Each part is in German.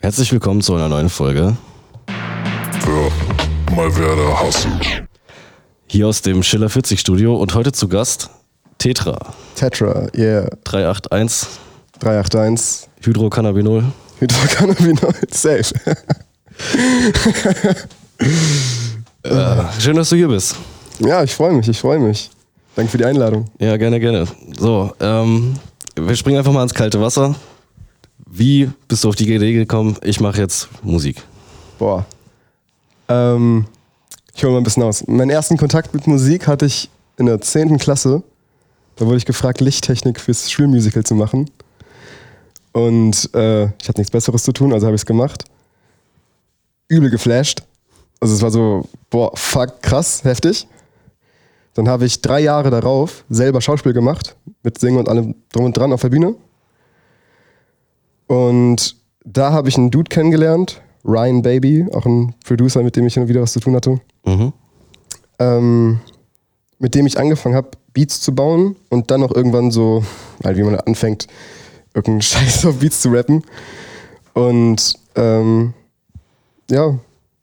Herzlich willkommen zu einer neuen Folge. Für mal werde hasse. Hier aus dem Schiller 40 Studio und heute zu Gast Tetra Tetra, yeah. 381 381. Hydrocannabinol. Hydrocannabinol, safe. Äh, schön, dass du hier bist. ja, ich freue mich, ich freue mich. Danke für die Einladung. Ja, gerne, gerne. So, ähm, wir springen einfach mal ins kalte Wasser. Wie bist du auf die Idee gekommen, ich mache jetzt Musik? Boah. Ähm, ich hole mal ein bisschen aus. Meinen ersten Kontakt mit Musik hatte ich in der 10. Klasse. Da wurde ich gefragt, Lichttechnik fürs Schulmusical zu machen. Und äh, ich hatte nichts Besseres zu tun, also habe ich es gemacht. Übel geflasht. Also es war so, boah, fuck, krass, heftig. Dann habe ich drei Jahre darauf selber Schauspiel gemacht, mit Singen und allem drum und dran auf der Bühne. Und da habe ich einen Dude kennengelernt, Ryan Baby, auch ein Producer, mit dem ich immer wieder was zu tun hatte, Mhm. ähm, mit dem ich angefangen habe, Beats zu bauen und dann auch irgendwann so, halt wie man anfängt, irgendeinen Scheiß auf Beats zu rappen. Und ähm, ja,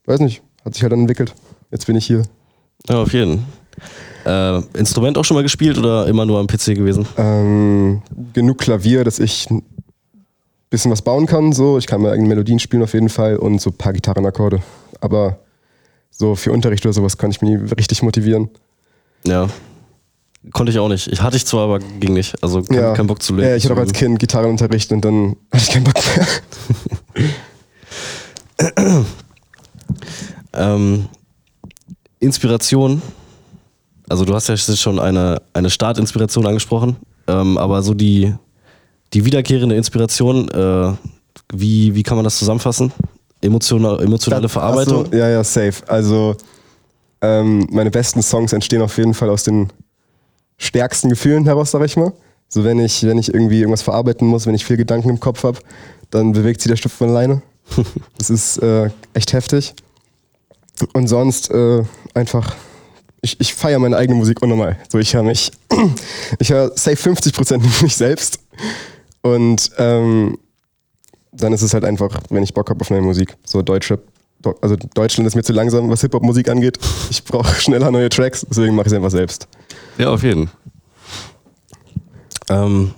weiß nicht, hat sich halt dann entwickelt. Jetzt bin ich hier. Ja, auf jeden. Äh, Instrument auch schon mal gespielt oder immer nur am PC gewesen? Ähm, genug Klavier, dass ich bisschen was bauen kann. So, ich kann mir eigene Melodien spielen auf jeden Fall und so ein paar Gitarrenakkorde. Aber so für Unterricht oder sowas kann ich mich nie richtig motivieren. Ja. Konnte ich auch nicht. Ich hatte ich zwar, aber ging nicht. Also kein, ja. kein Bock zu lernen. Ja, ich hatte auch als Kind Gitarrenunterricht und dann hatte ich keinen Bock mehr. Ähm, Inspiration. Also du hast ja schon eine, eine Startinspiration angesprochen, ähm, aber so die, die wiederkehrende Inspiration, äh, wie, wie kann man das zusammenfassen? Emotional, emotionale Verarbeitung? Ach so, ja, ja, safe. Also ähm, meine besten Songs entstehen auf jeden Fall aus den stärksten Gefühlen heraus, sag ich mal. So wenn ich, wenn ich irgendwie irgendwas verarbeiten muss, wenn ich viel Gedanken im Kopf habe, dann bewegt sich der Stift von alleine. das ist äh, echt heftig. Und sonst äh, einfach, ich, ich feiere meine eigene Musik unnormal. So, ich höre mich, ich höre safe 50% mich selbst. Und ähm, dann ist es halt einfach, wenn ich Bock habe auf neue Musik. So deutsche, also Deutschland ist mir zu langsam, was Hip-Hop-Musik angeht. Ich brauche schneller neue Tracks, deswegen mache ich es einfach selbst. Ja, auf jeden. Ähm,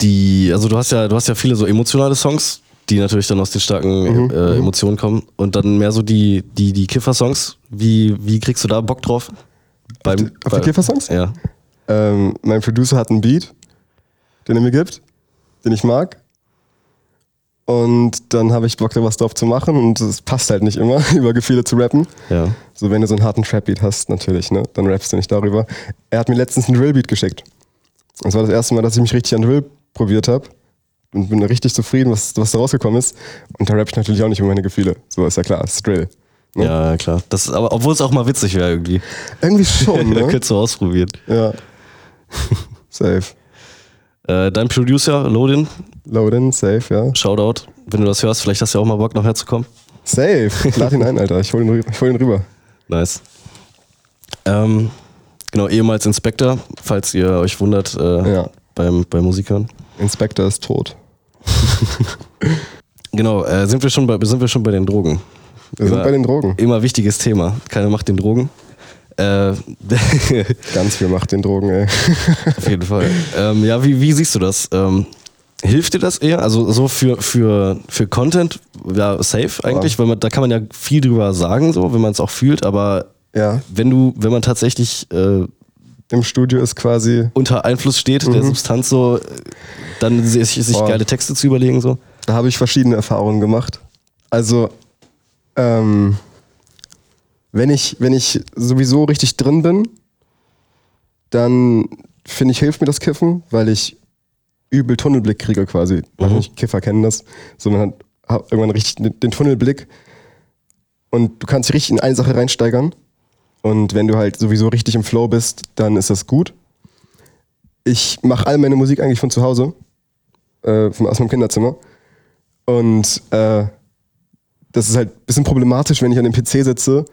die, also du hast ja, du hast ja viele so emotionale Songs, die natürlich dann aus den starken äh, Emotionen kommen. Und dann mehr so die, die, die Kiffer-Songs. Wie, wie kriegst du da Bock drauf? Beim, die- auf die Kiffer-Songs? Ja. Ähm, mein Producer hat einen Beat, den er mir gibt, den ich mag. Und dann habe ich Bock, da was drauf zu machen. Und es passt halt nicht immer, über Gefühle zu rappen. Ja. So, wenn du so einen harten Trap-Beat hast, natürlich, ne? Dann rappst du nicht darüber. Er hat mir letztens einen Drill-Beat geschickt. Das war das erste Mal, dass ich mich richtig an Drill probiert habe. Und bin richtig zufrieden, was, was da rausgekommen ist. Und da rapp ich natürlich auch nicht über meine Gefühle. So ist ja klar, ist Drill. Ne? Ja, klar. Das, aber obwohl es auch mal witzig wäre irgendwie. Irgendwie schon, ne? Könntest du ausprobieren. ja. Safe. Äh, dein Producer, Lodin, Loadin, safe, ja. Shoutout. Wenn du das hörst, vielleicht hast du ja auch mal Bock, noch herzukommen. Safe. Lad ihn ein, Alter. Ich hol ihn, ich hol ihn rüber. Nice. Ähm, genau, ehemals Inspector, falls ihr euch wundert äh, Ja. beim, beim Musikern. Inspector ist tot. Genau, äh, sind, wir schon bei, sind wir schon bei den Drogen. Wir sind bei den Drogen. Immer wichtiges Thema. Keiner macht den Drogen. Äh, Ganz viel macht den Drogen, ey. auf jeden Fall. Ähm, ja, wie, wie siehst du das? Ähm, hilft dir das eher? Also so für, für, für Content, ja, safe eigentlich, weil man, da kann man ja viel drüber sagen, so, wenn man es auch fühlt, aber Ja. wenn du, wenn man tatsächlich äh, Im Studio ist quasi unter Einfluss steht, der Substanz so, äh, dann sich, sich Boah. geile Texte zu überlegen, so. Da habe ich verschiedene Erfahrungen gemacht. Also, ähm, wenn ich, wenn ich sowieso richtig drin bin, dann finde ich, hilft mir das Kiffen, weil ich übel Tunnelblick kriege quasi. Mhm. Nicht Kiffer kennen das. So, man hat, hat irgendwann richtig den Tunnelblick und du kannst dich richtig in eine Sache reinsteigern. Und wenn du halt sowieso richtig im Flow bist, dann ist das gut. Ich mache all meine Musik eigentlich von zu Hause, äh, von- aus meinem Kinderzimmer. Und äh, das ist halt ein bisschen problematisch, wenn ich an dem PC sitze,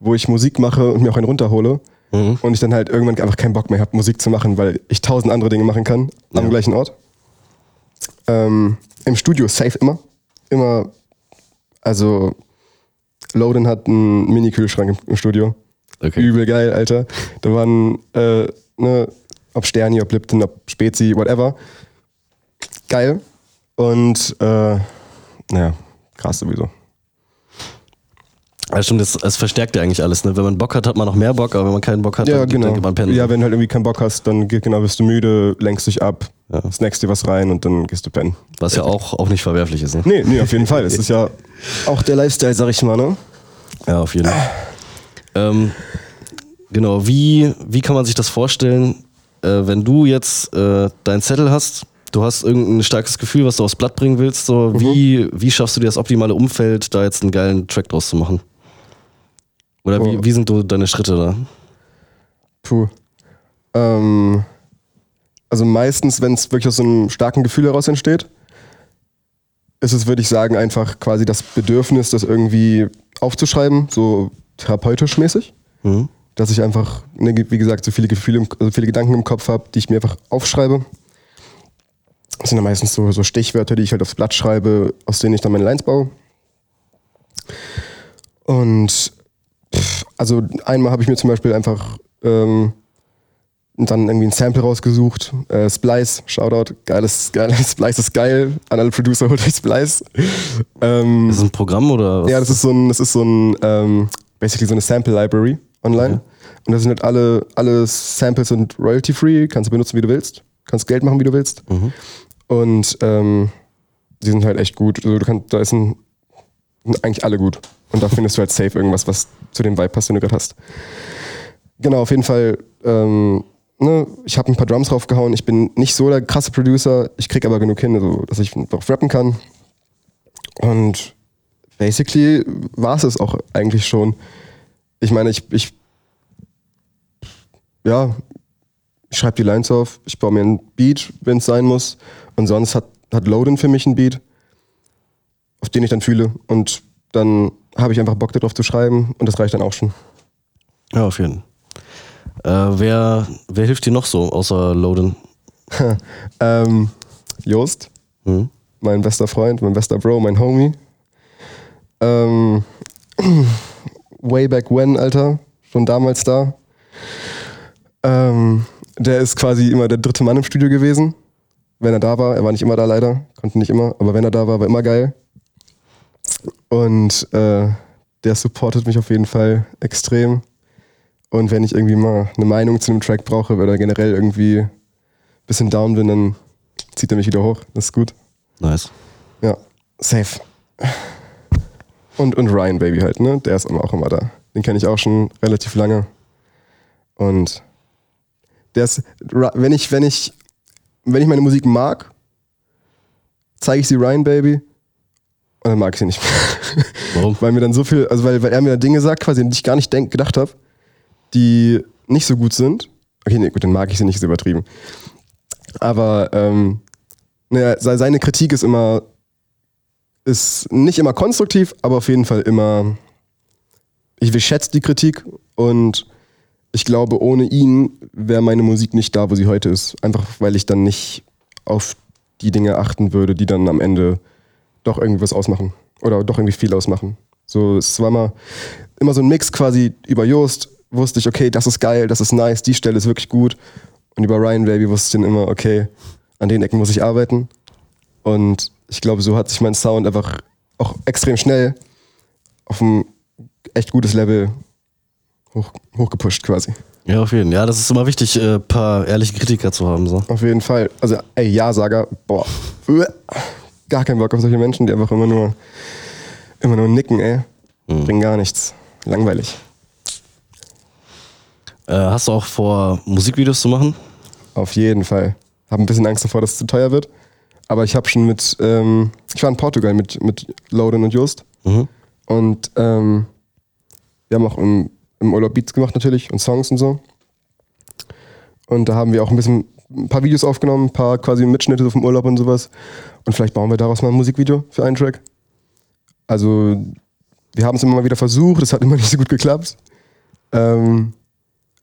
wo ich Musik mache und mir auch einen runterhole. Mhm. Und ich dann halt irgendwann einfach keinen Bock mehr habe, Musik zu machen, weil ich tausend andere Dinge machen kann am Ja. gleichen Ort. Ähm, Im Studio safe immer. Immer, also Loden hat einen Mini-Kühlschrank im, im Studio. Okay. Übel geil, Alter. Da waren, äh, ne, ob Sterni, ob Lipton, ob Spezi, whatever. Geil. Und, äh, naja, krass sowieso. Ja, stimmt, es, es verstärkt ja eigentlich alles. Ne? Wenn man Bock hat, hat man noch mehr Bock, aber wenn man keinen Bock hat, Ja, dann, genau. dann geht man pennen. Ja, wenn du halt irgendwie keinen Bock hast, dann genau, bist du müde, lenkst dich ab, Ja. snackst dir was rein und dann gehst du pennen. Was ja auch, auch nicht verwerflich ist. Ne? Nee, nee, auf jeden Fall. Das ist ja auch der Lifestyle, sag ich mal, ne? Ja, auf jeden Fall. Ähm, genau, wie, wie kann man sich das vorstellen, äh, wenn du jetzt äh, deinen Zettel hast, du hast irgendein starkes Gefühl, was du aufs Blatt bringen willst, so, Mhm. wie, wie schaffst du dir das optimale Umfeld, da jetzt einen geilen Track draus zu machen? Oder wie, Oh. wie sind deine Schritte da? Puh. Ähm, also meistens, wenn es wirklich aus so einem starken Gefühl heraus entsteht, ist es, würde ich sagen, einfach quasi das Bedürfnis, das irgendwie aufzuschreiben, so therapeutisch mäßig. Mhm. Dass ich einfach, ne, wie gesagt, so viele Gefühle, also viele Gedanken im Kopf habe, die ich mir einfach aufschreibe. Das sind dann meistens so, so Stichwörter, die ich halt aufs Blatt schreibe, aus denen ich dann meine Lines baue. Und also einmal habe ich mir zum Beispiel einfach ähm, dann irgendwie ein Sample rausgesucht. Äh, Splice, Shoutout, geiles, geiles Splice ist geil. An alle Producer holt euch Splice. Ähm, Ist das ein Programm oder was? ja, das ist so ein, das ist so ein, ähm, basically so eine Sample Library online. Und da sind halt alle, alle Samples sind royalty free, kannst du benutzen, wie du willst. Kannst Geld machen, wie du willst. Mhm. Und ähm, die sind halt echt gut. Also du kannst, da ist ein, sind eigentlich alle gut. Und da findest du halt safe irgendwas, was zu dem Vibe passt, den du gerade hast. Genau, auf jeden Fall. Ähm, ne, ich habe ein paar Drums draufgehauen. Ich bin nicht so der krasse Producer. Ich krieg aber genug hin, also, dass ich drauf rappen kann. Und basically war es es auch eigentlich schon. Ich meine, ich, ich ja, ich schreibe die Lines auf, ich baue mir ein Beat, wenn es sein muss. Und sonst hat, hat Loden für mich ein Beat, auf den ich dann fühle. Und dann habe ich einfach Bock darauf zu schreiben und das reicht dann auch schon. Ja, auf jeden Fall. Äh, wer, wer hilft dir noch so, außer Loden? Ähm, Jost, Mhm. mein bester Freund, mein bester Bro, mein Homie. Ähm, way back when, Alter, schon damals da. Ähm, der ist quasi immer der dritte Mann im Studio gewesen. Wenn er da war, er war nicht immer da leider, konnte nicht immer, aber wenn er da war, war immer geil. Und äh, der supportet mich auf jeden Fall extrem. Und wenn ich irgendwie mal eine Meinung zu einem Track brauche oder generell irgendwie ein bisschen down bin, dann zieht er mich wieder hoch. Das ist gut. Nice. Ja, safe. Und, und Ryan Baby halt, ne? Der ist immer auch immer da. Den kenne ich auch schon relativ lange. Und der ist, wenn ich, wenn ich, wenn ich meine Musik mag, zeige ich sie Ryan Baby und dann mag ich sie nicht mehr. Warum? weil mir dann so viel, also weil, weil er mir Dinge sagt, quasi, die ich gar nicht denk, gedacht habe, die nicht so gut sind. Okay, nee, gut, dann mag ich sie nicht, ist übertrieben. Aber ähm, naja, se- seine Kritik ist immer, ist nicht immer konstruktiv, aber auf jeden Fall immer, ich schätze die Kritik und ich glaube, ohne ihn wäre meine Musik nicht da, wo sie heute ist. Einfach weil ich dann nicht auf die Dinge achten würde, die dann am Ende doch irgendwie was ausmachen. Oder doch irgendwie viel ausmachen. So, es war immer, immer so ein Mix quasi über Joost, wusste ich, okay, das ist geil, das ist nice, die Stelle ist wirklich gut. Und über Ryan Baby wusste ich dann immer, okay, an den Ecken muss ich arbeiten. Und ich glaube, so hat sich mein Sound einfach auch extrem schnell auf ein echt gutes Level hoch, hochgepusht quasi. Ja, auf jeden Fall. Ja, das ist immer wichtig, ein äh, paar ehrliche Kritiker zu haben. So. Auf jeden Fall. Also, ey, Ja-Sager, boah. Gar keinen Bock auf solche Menschen, die einfach immer nur, immer nur nicken, ey. Bringen gar nichts. Langweilig. Äh, hast du auch vor, Musikvideos zu machen? Auf jeden Fall. Hab ein bisschen Angst davor, dass es zu teuer wird. Aber ich habe schon mit, ähm, ich war in Portugal mit, mit Loden und Just. Mhm. Und ähm, wir haben auch im, im Urlaub Beats gemacht natürlich und Songs und so. Und da haben wir auch ein bisschen ein paar Videos aufgenommen, ein paar quasi Mitschnitte so vom Urlaub und sowas. Und vielleicht bauen wir daraus mal ein Musikvideo für einen Track. Also, wir haben es immer mal wieder versucht, es hat immer nicht so gut geklappt. Ähm,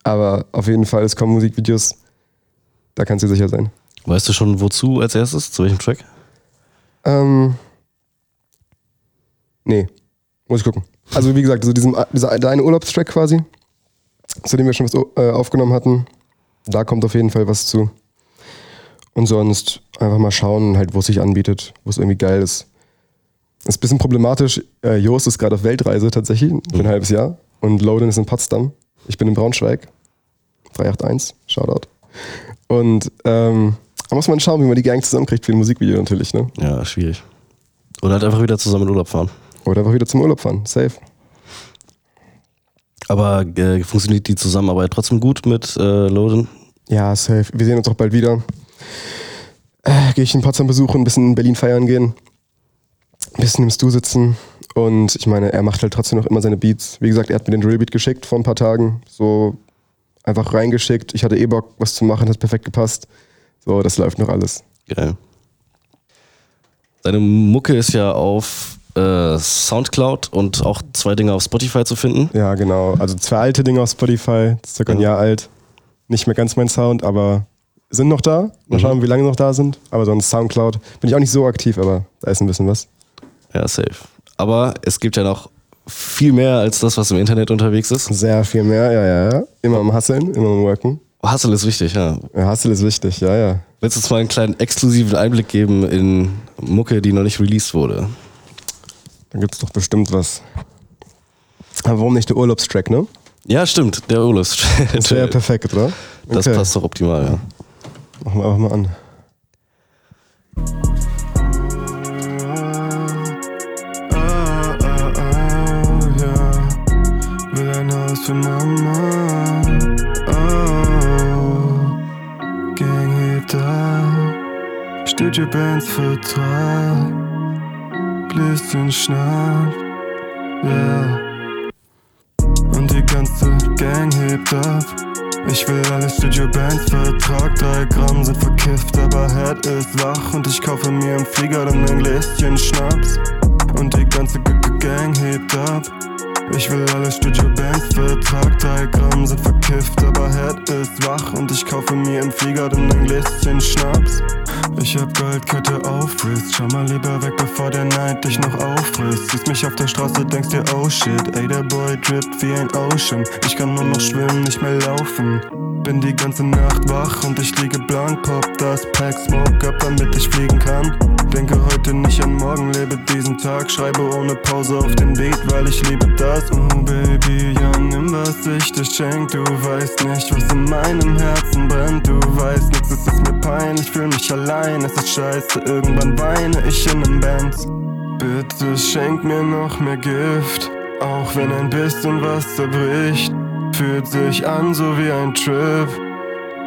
aber auf jeden Fall, es kommen Musikvideos. Da kannst du sicher sein. Weißt du schon, wozu als erstes? Zu welchem Track? Ähm, nee, muss ich gucken. Also wie gesagt, so diesem, dieser der eine Urlaubstrack quasi, zu dem wir schon was äh, aufgenommen hatten, da kommt auf jeden Fall was zu. Und sonst einfach mal schauen, halt, wo es sich anbietet, wo es irgendwie geil ist. Ist ein bisschen problematisch. Äh, Jost ist gerade auf Weltreise tatsächlich, für ein halbes Jahr. Und Loden ist in Potsdam. Ich bin in Braunschweig. 381, Shoutout. Und ähm, da muss man schauen, wie man die Gang zusammenkriegt für ein Musikvideo natürlich, ne? Ja, schwierig. Oder halt einfach wieder zusammen in Urlaub fahren. Oder einfach wieder zum Urlaub fahren. Safe. Aber äh, funktioniert die Zusammenarbeit trotzdem gut mit äh, Loden? Ja, safe. Wir sehen uns auch bald wieder. Äh, Gehe ich in Potsdam besuchen, ein bisschen in Berlin feiern gehen. Ein bisschen im Stu sitzen. Und ich meine, er macht halt trotzdem noch immer seine Beats. Wie gesagt, er hat mir den Drillbeat geschickt vor ein paar Tagen. So einfach reingeschickt. Ich hatte eh Bock, was zu machen, hat perfekt gepasst. So, das läuft noch alles. Geil. Deine Mucke ist ja auf äh, Soundcloud und auch zwei Dinge auf Spotify zu finden. Ja, genau. Also zwei alte Dinge auf Spotify, circa ein Ja. Jahr alt. Nicht mehr ganz mein Sound, aber sind noch da. Mal Mhm. schauen, wie lange noch da sind. Aber sonst Soundcloud bin ich auch nicht so aktiv, aber da ist ein bisschen was. Ja, safe. Aber es gibt ja noch viel mehr als das, was im Internet unterwegs ist. Sehr viel mehr, ja, ja, ja. Immer am Hustlen, immer am Worken. Hustle ist wichtig, ja. Ja, Hustle ist wichtig, ja, ja. Willst du uns mal einen kleinen exklusiven Einblick geben in Mucke, die noch nicht released wurde? Da gibt's doch bestimmt was. Aber warum nicht der Urlaubstrack, ne? Ja, stimmt, der Urlaubs. Das wäre ja perfekt, oder? Das Okay. passt doch optimal, ja. Machen wir einfach mal an. Oh, oh, oh, ja. Will ein Haus für Mama. Oh, Gang hebt ab. Studiobands Vertrag. Gläschen Schnaps. Ja. Und die ganze Gang hebt ab. Ich will alle Studio-Bands Vertrag, drei Gramm sind verkifft, aber Head ist wach und ich kaufe mir im Flieger dann ein Gläschen Schnaps. Und die ganze G -G Gang hebt ab. Ich will alle Studio-Bands Vertrag, drei Gramm sind verkifft, aber Head ist wach und ich kaufe mir im Flieger dann ein Gläschen Schnaps. Ich hab Goldkette auf Wrist, schau mal lieber weg, bevor der Neid dich noch auffrisst. Siehst mich auf der Straße, denkst dir, oh shit, ey, der Boy drippt wie ein Ocean. Ich kann nur noch schwimmen, nicht mehr laufen. Bin die ganze Nacht wach und ich liege blank, pop das Pack, smoke up, damit ich fliegen kann. Denke heute nicht an morgen, lebe diesen Tag, schreibe ohne Pause auf den Beat, weil ich liebe das. Oh Baby, ja, nimm was ich dir schenk, du weißt nicht, was in meinem Herzen brennt, du weißt nichts, es ist mir peinlich, fühl mich allein, es ist scheiße, irgendwann weine ich in nem Band. Bitte schenk mir noch mehr Gift, auch wenn ein bisschen was zerbricht. Fühlt sich an so wie ein Trip.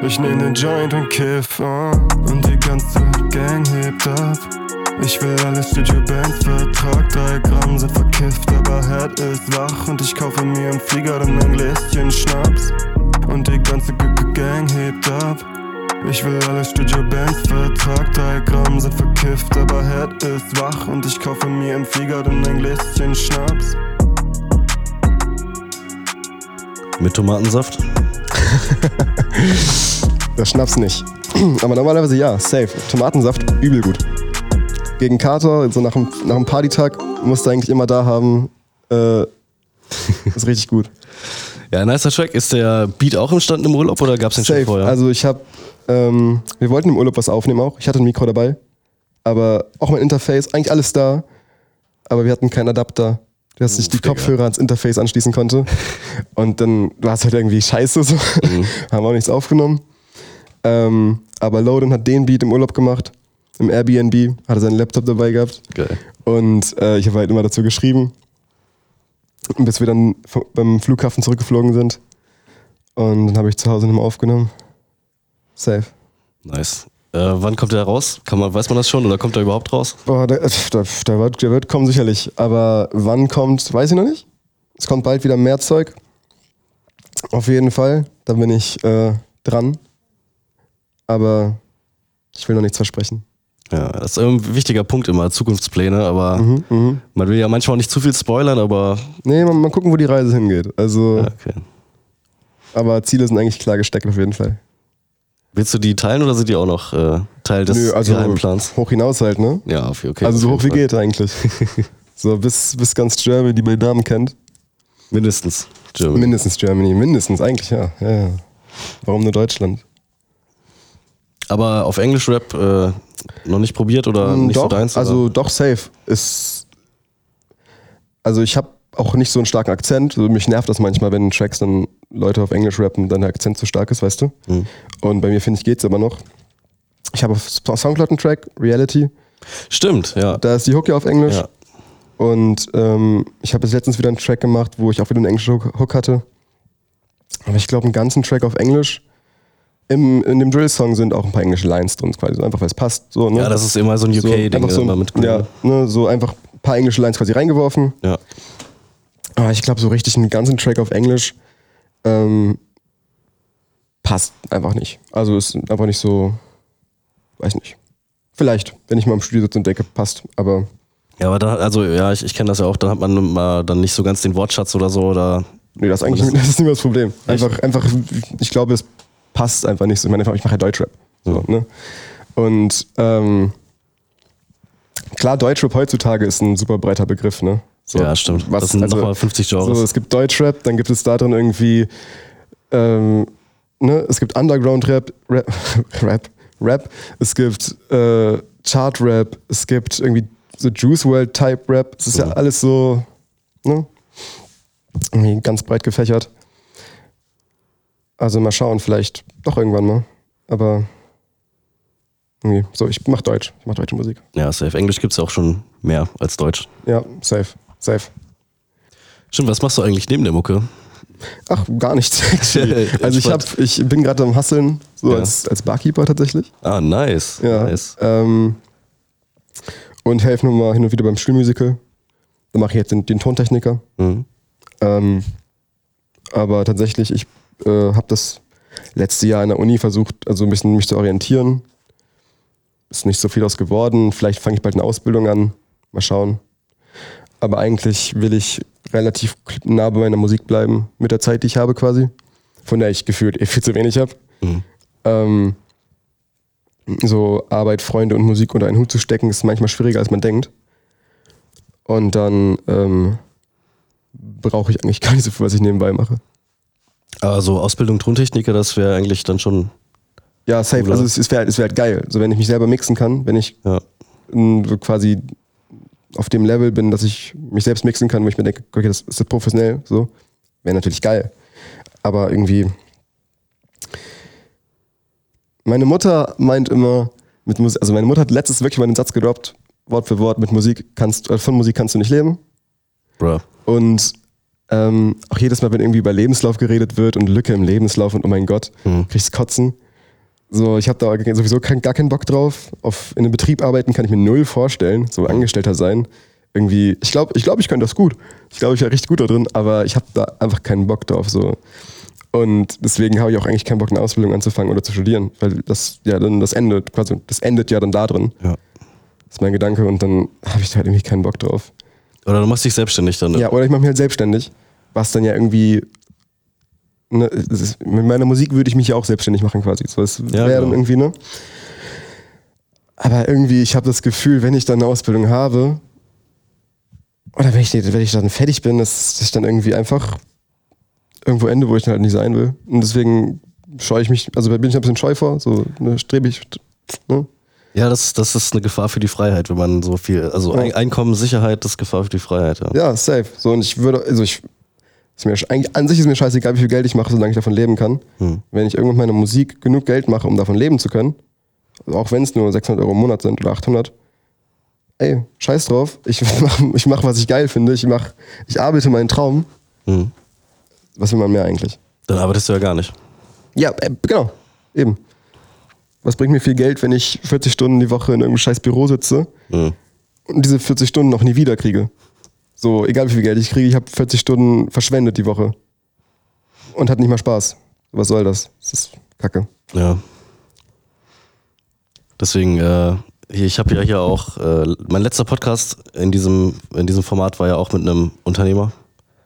Ich nehm den Joint und kiff, uh. und die ganze Gang hebt ab. Ich will alle Studio-Bands Vertrag, drei Gramm sind verkifft, aber Head ist wach und ich kaufe mir im Flieger dann ein Gläschen Schnaps. Und die ganze G -G Gang hebt ab. Ich will alle Studio-Bands Vertrag, drei Gramm sind verkifft, aber Head ist wach und ich kaufe mir im Flieger dann ein Gläschen Schnaps. Mit Tomatensaft? Das Schnaps nicht. Aber normalerweise ja, safe. Tomatensaft, übel gut. Gegen Kater, so nach einem, nach einem Partytag, musst du eigentlich immer da haben. Äh, ist richtig gut. Ja, nicer Track. Ist der Beat auch entstanden im Urlaub oder gab es den schon Safe. vorher? Also ich habe, ähm, wir wollten im Urlaub was aufnehmen auch. Ich hatte ein Mikro dabei, aber auch mein Interface, eigentlich alles da, aber wir hatten keinen Adapter, dass ich die. Kopfhörer ans Interface anschließen konnte. Und dann war es halt irgendwie scheiße so. Mhm. Haben auch nichts aufgenommen. Ähm, aber Loden hat den Beat im Urlaub gemacht, im Airbnb, hatte seinen Laptop dabei gehabt. Geil. Und äh, ich habe halt immer dazu geschrieben, bis wir dann beim Flughafen zurückgeflogen sind. Und dann habe ich zu Hause nochmal aufgenommen. Safe. Nice. Äh, wann kommt der raus? Kann man, weiß man das schon oder kommt er überhaupt raus? Boah, der, der, der, wird, der wird kommen sicherlich. Aber wann kommt, weiß ich noch nicht. Es kommt bald wieder mehr Zeug. Auf jeden Fall. Da bin ich äh, dran. Aber ich will noch nichts versprechen. Ja, das ist ein wichtiger Punkt immer, Zukunftspläne, aber Mhm, mhm. man will ja manchmal auch nicht zu viel spoilern, aber Nee, mal, mal gucken, wo die Reise hingeht. Also, ja, okay. aber Ziele sind eigentlich klar gesteckt auf jeden Fall. Willst du die teilen oder sind die auch noch äh, Teil des Nö, also Geheimplans? hoch hinaus halt, ne? Ja, okay. also so hoch wie geht eigentlich. so bis, bis ganz Germany, die meinen Namen kennt. Mindestens. Germany. Mindestens Germany, mindestens eigentlich, ja. ja, ja. Warum nur Deutschland? Aber auf Englisch Rap äh, noch nicht probiert oder Mm, nicht doch, so deins? oder? also doch safe. Ist, also ich habe auch nicht so einen starken Akzent. Also mich nervt das manchmal, wenn in Tracks dann Leute auf Englisch rappen, dann der Akzent zu stark ist, weißt du? Mhm. Und bei mir finde ich geht's aber noch. Ich habe auf Soundcloud einen Track, Reality. Stimmt, ja. Da ist die Hook ja auf Englisch. ja. Und ähm, ich habe jetzt letztens wieder einen Track gemacht, wo ich auch wieder einen englischen Hook hatte. Aber ich glaube, einen ganzen Track auf Englisch. Im, in dem Drill-Song sind auch ein paar englische Lines drin, quasi, so einfach weil es passt. So, ne? ja, das ist immer so ein so, UK-Ding, so, immer mit ja, ne, so einfach ein paar englische Lines quasi reingeworfen. ja. Aber ich glaube, so richtig einen ganzen Track auf Englisch ähm, passt einfach nicht. Also ist einfach nicht so, weiß nicht. Vielleicht, wenn ich mal im Studio sitze und denke, passt, aber Ja, aber da, also ja, ich, ich kenne das ja auch, dann hat man mal dann nicht so ganz den Wortschatz oder so oder nee, das ist eigentlich das ist nicht mehr das Problem. Einfach, einfach, ich glaube, es passt einfach nicht so. Ich meine, ich mache ja Deutschrap. So, ne? Und ähm, klar, Deutschrap heutzutage ist ein super breiter Begriff, ne? So, ja, stimmt. Was, das sind also, nochmal 50 Genres. So, es gibt Deutschrap, dann gibt es da drin irgendwie, ähm, ne, es gibt Underground-Rap, Rap, Rap, Rap, es gibt äh, Chart-Rap, es gibt irgendwie so Juice World-Type-Rap. Es ist ja Mhm. alles so, ne, irgendwie ganz breit gefächert. Also mal schauen, vielleicht doch irgendwann mal. Aber irgendwie, so, ich mach Deutsch, ich mach deutsche Musik. ja, safe. Englisch gibt es auch schon mehr als Deutsch. Ja, safe, safe. Stimmt, was machst du eigentlich neben der Mucke? Ach, gar nichts. also ich, hab, ich bin gerade am Hasseln, so Ja. als, als Barkeeper tatsächlich. Ah, nice. Ja. nice. Ähm, und helfe nur mal hin und wieder beim Spielmusical. Da mache ich jetzt den, den Tontechniker. Mhm. Ähm, aber tatsächlich, ich äh, habe das letzte Jahr in der Uni versucht, also ein bisschen mich zu orientieren. Ist nicht so viel aus geworden. Vielleicht fange ich bald eine Ausbildung an. Mal schauen. Aber eigentlich will ich relativ nah bei meiner Musik bleiben, mit der Zeit, die ich habe quasi. Von der ich gefühlt eh viel zu wenig habe. Mhm. Ähm, so Arbeit, Freunde und Musik unter einen Hut zu stecken, ist manchmal schwieriger, als man denkt. Und dann ähm, brauche ich eigentlich gar nicht so viel, was ich nebenbei mache. Aber so Ausbildung Tontechniker, das wäre eigentlich dann schon, Ja, safe. Oder? Also es, es wäre es wär halt geil. So wenn ich mich selber mixen kann, wenn ich ja. so quasi auf dem Level bin, dass ich mich selbst mixen kann, wo ich mir denke, okay, das ist jetzt professionell, so, wäre natürlich geil. Aber irgendwie. Meine Mutter meint immer, mit Musik, also meine Mutter hat letztes wirklich mal einen Satz gedroppt, Wort für Wort, mit Musik kannst, äh, von Musik kannst du nicht leben. Bruh. Und ähm, auch jedes Mal, wenn irgendwie über Lebenslauf geredet wird und Lücke im Lebenslauf und oh mein Gott, Mhm. kriegst Kotzen. So, ich habe da sowieso kein, gar keinen Bock drauf. Auf, in einem Betrieb arbeiten kann ich mir null vorstellen. So Angestellter sein. Irgendwie, ich glaube, ich, glaub, ich könnte das gut. Ich glaube, ich wäre richtig gut da drin, aber ich habe da einfach keinen Bock drauf. So. Und deswegen habe ich auch eigentlich keinen Bock, eine Ausbildung anzufangen oder zu studieren, weil das ja dann das endet, quasi, das endet ja dann da drin. Ja. Das ist mein Gedanke und dann habe ich da halt irgendwie keinen Bock drauf. Oder du machst dich selbstständig dann. ne? Ja, oder ich mache mich halt selbstständig, was dann ja irgendwie. Ne, ist, mit meiner Musik würde ich mich ja auch selbstständig machen quasi. So, das Ja, wäre dann genau. irgendwie, ne? Aber irgendwie, ich habe das Gefühl, wenn ich dann eine Ausbildung habe, oder wenn ich, wenn ich dann fertig bin, dass ich dann irgendwie einfach irgendwo ende, wo ich dann halt nicht sein will. Und deswegen scheue ich mich, also da bin ich ein bisschen scheu vor, so ne, strebe ich. Ne? Ja, das, das ist eine Gefahr für die Freiheit, wenn man so viel, also Ja. Ein- Einkommen, Sicherheit, das ist Gefahr für die Freiheit. Ja. Ja, safe. So, und ich würde, also ich, ist mir, an sich ist mir scheißegal, wie viel Geld ich mache, solange ich davon leben kann. Hm. Wenn ich irgendwann mit meiner Musik genug Geld mache, um davon leben zu können, also auch wenn es nur 600 Euro im Monat sind oder 800, ey, scheiß drauf. Ich mache, ich mach, was ich geil finde. Ich mach, ich arbeite meinen Traum. Hm. Was will man mehr eigentlich? Dann arbeitest du ja gar nicht. Ja, äh, genau. Eben. Was bringt mir viel Geld, wenn ich 40 Stunden die Woche in irgendeinem scheiß Büro sitze Hm. und diese 40 Stunden noch nie wieder kriege. So, egal wie viel Geld ich kriege, ich habe 40 Stunden verschwendet die Woche. Und hat nicht mal Spaß. Was soll das? Das ist Kacke. Ja. Deswegen, äh, ich habe ja hier auch, äh, mein letzter Podcast in diesem, in diesem Format war ja auch mit einem Unternehmer.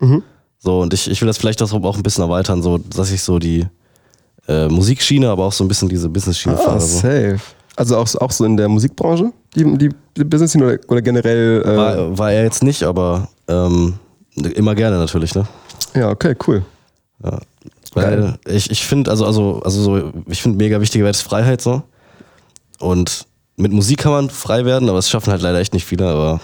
Mhm. So, und ich, ich will das vielleicht auch auch ein bisschen erweitern, so, dass ich so die, äh, Musikschiene, aber auch so ein bisschen diese Business-Schiene Ah, fahre. So. safe. Also auch, auch so in der Musikbranche, die, die, die Business oder, oder generell. Äh, War, war er jetzt nicht, aber ähm, immer gerne natürlich, ne? ja, okay, cool. Ja. Weil ich, ich finde, also, also, also so, ich finde mega wichtige Wert ist Freiheit so. Und mit Musik kann man frei werden, aber es schaffen halt leider echt nicht viele, aber,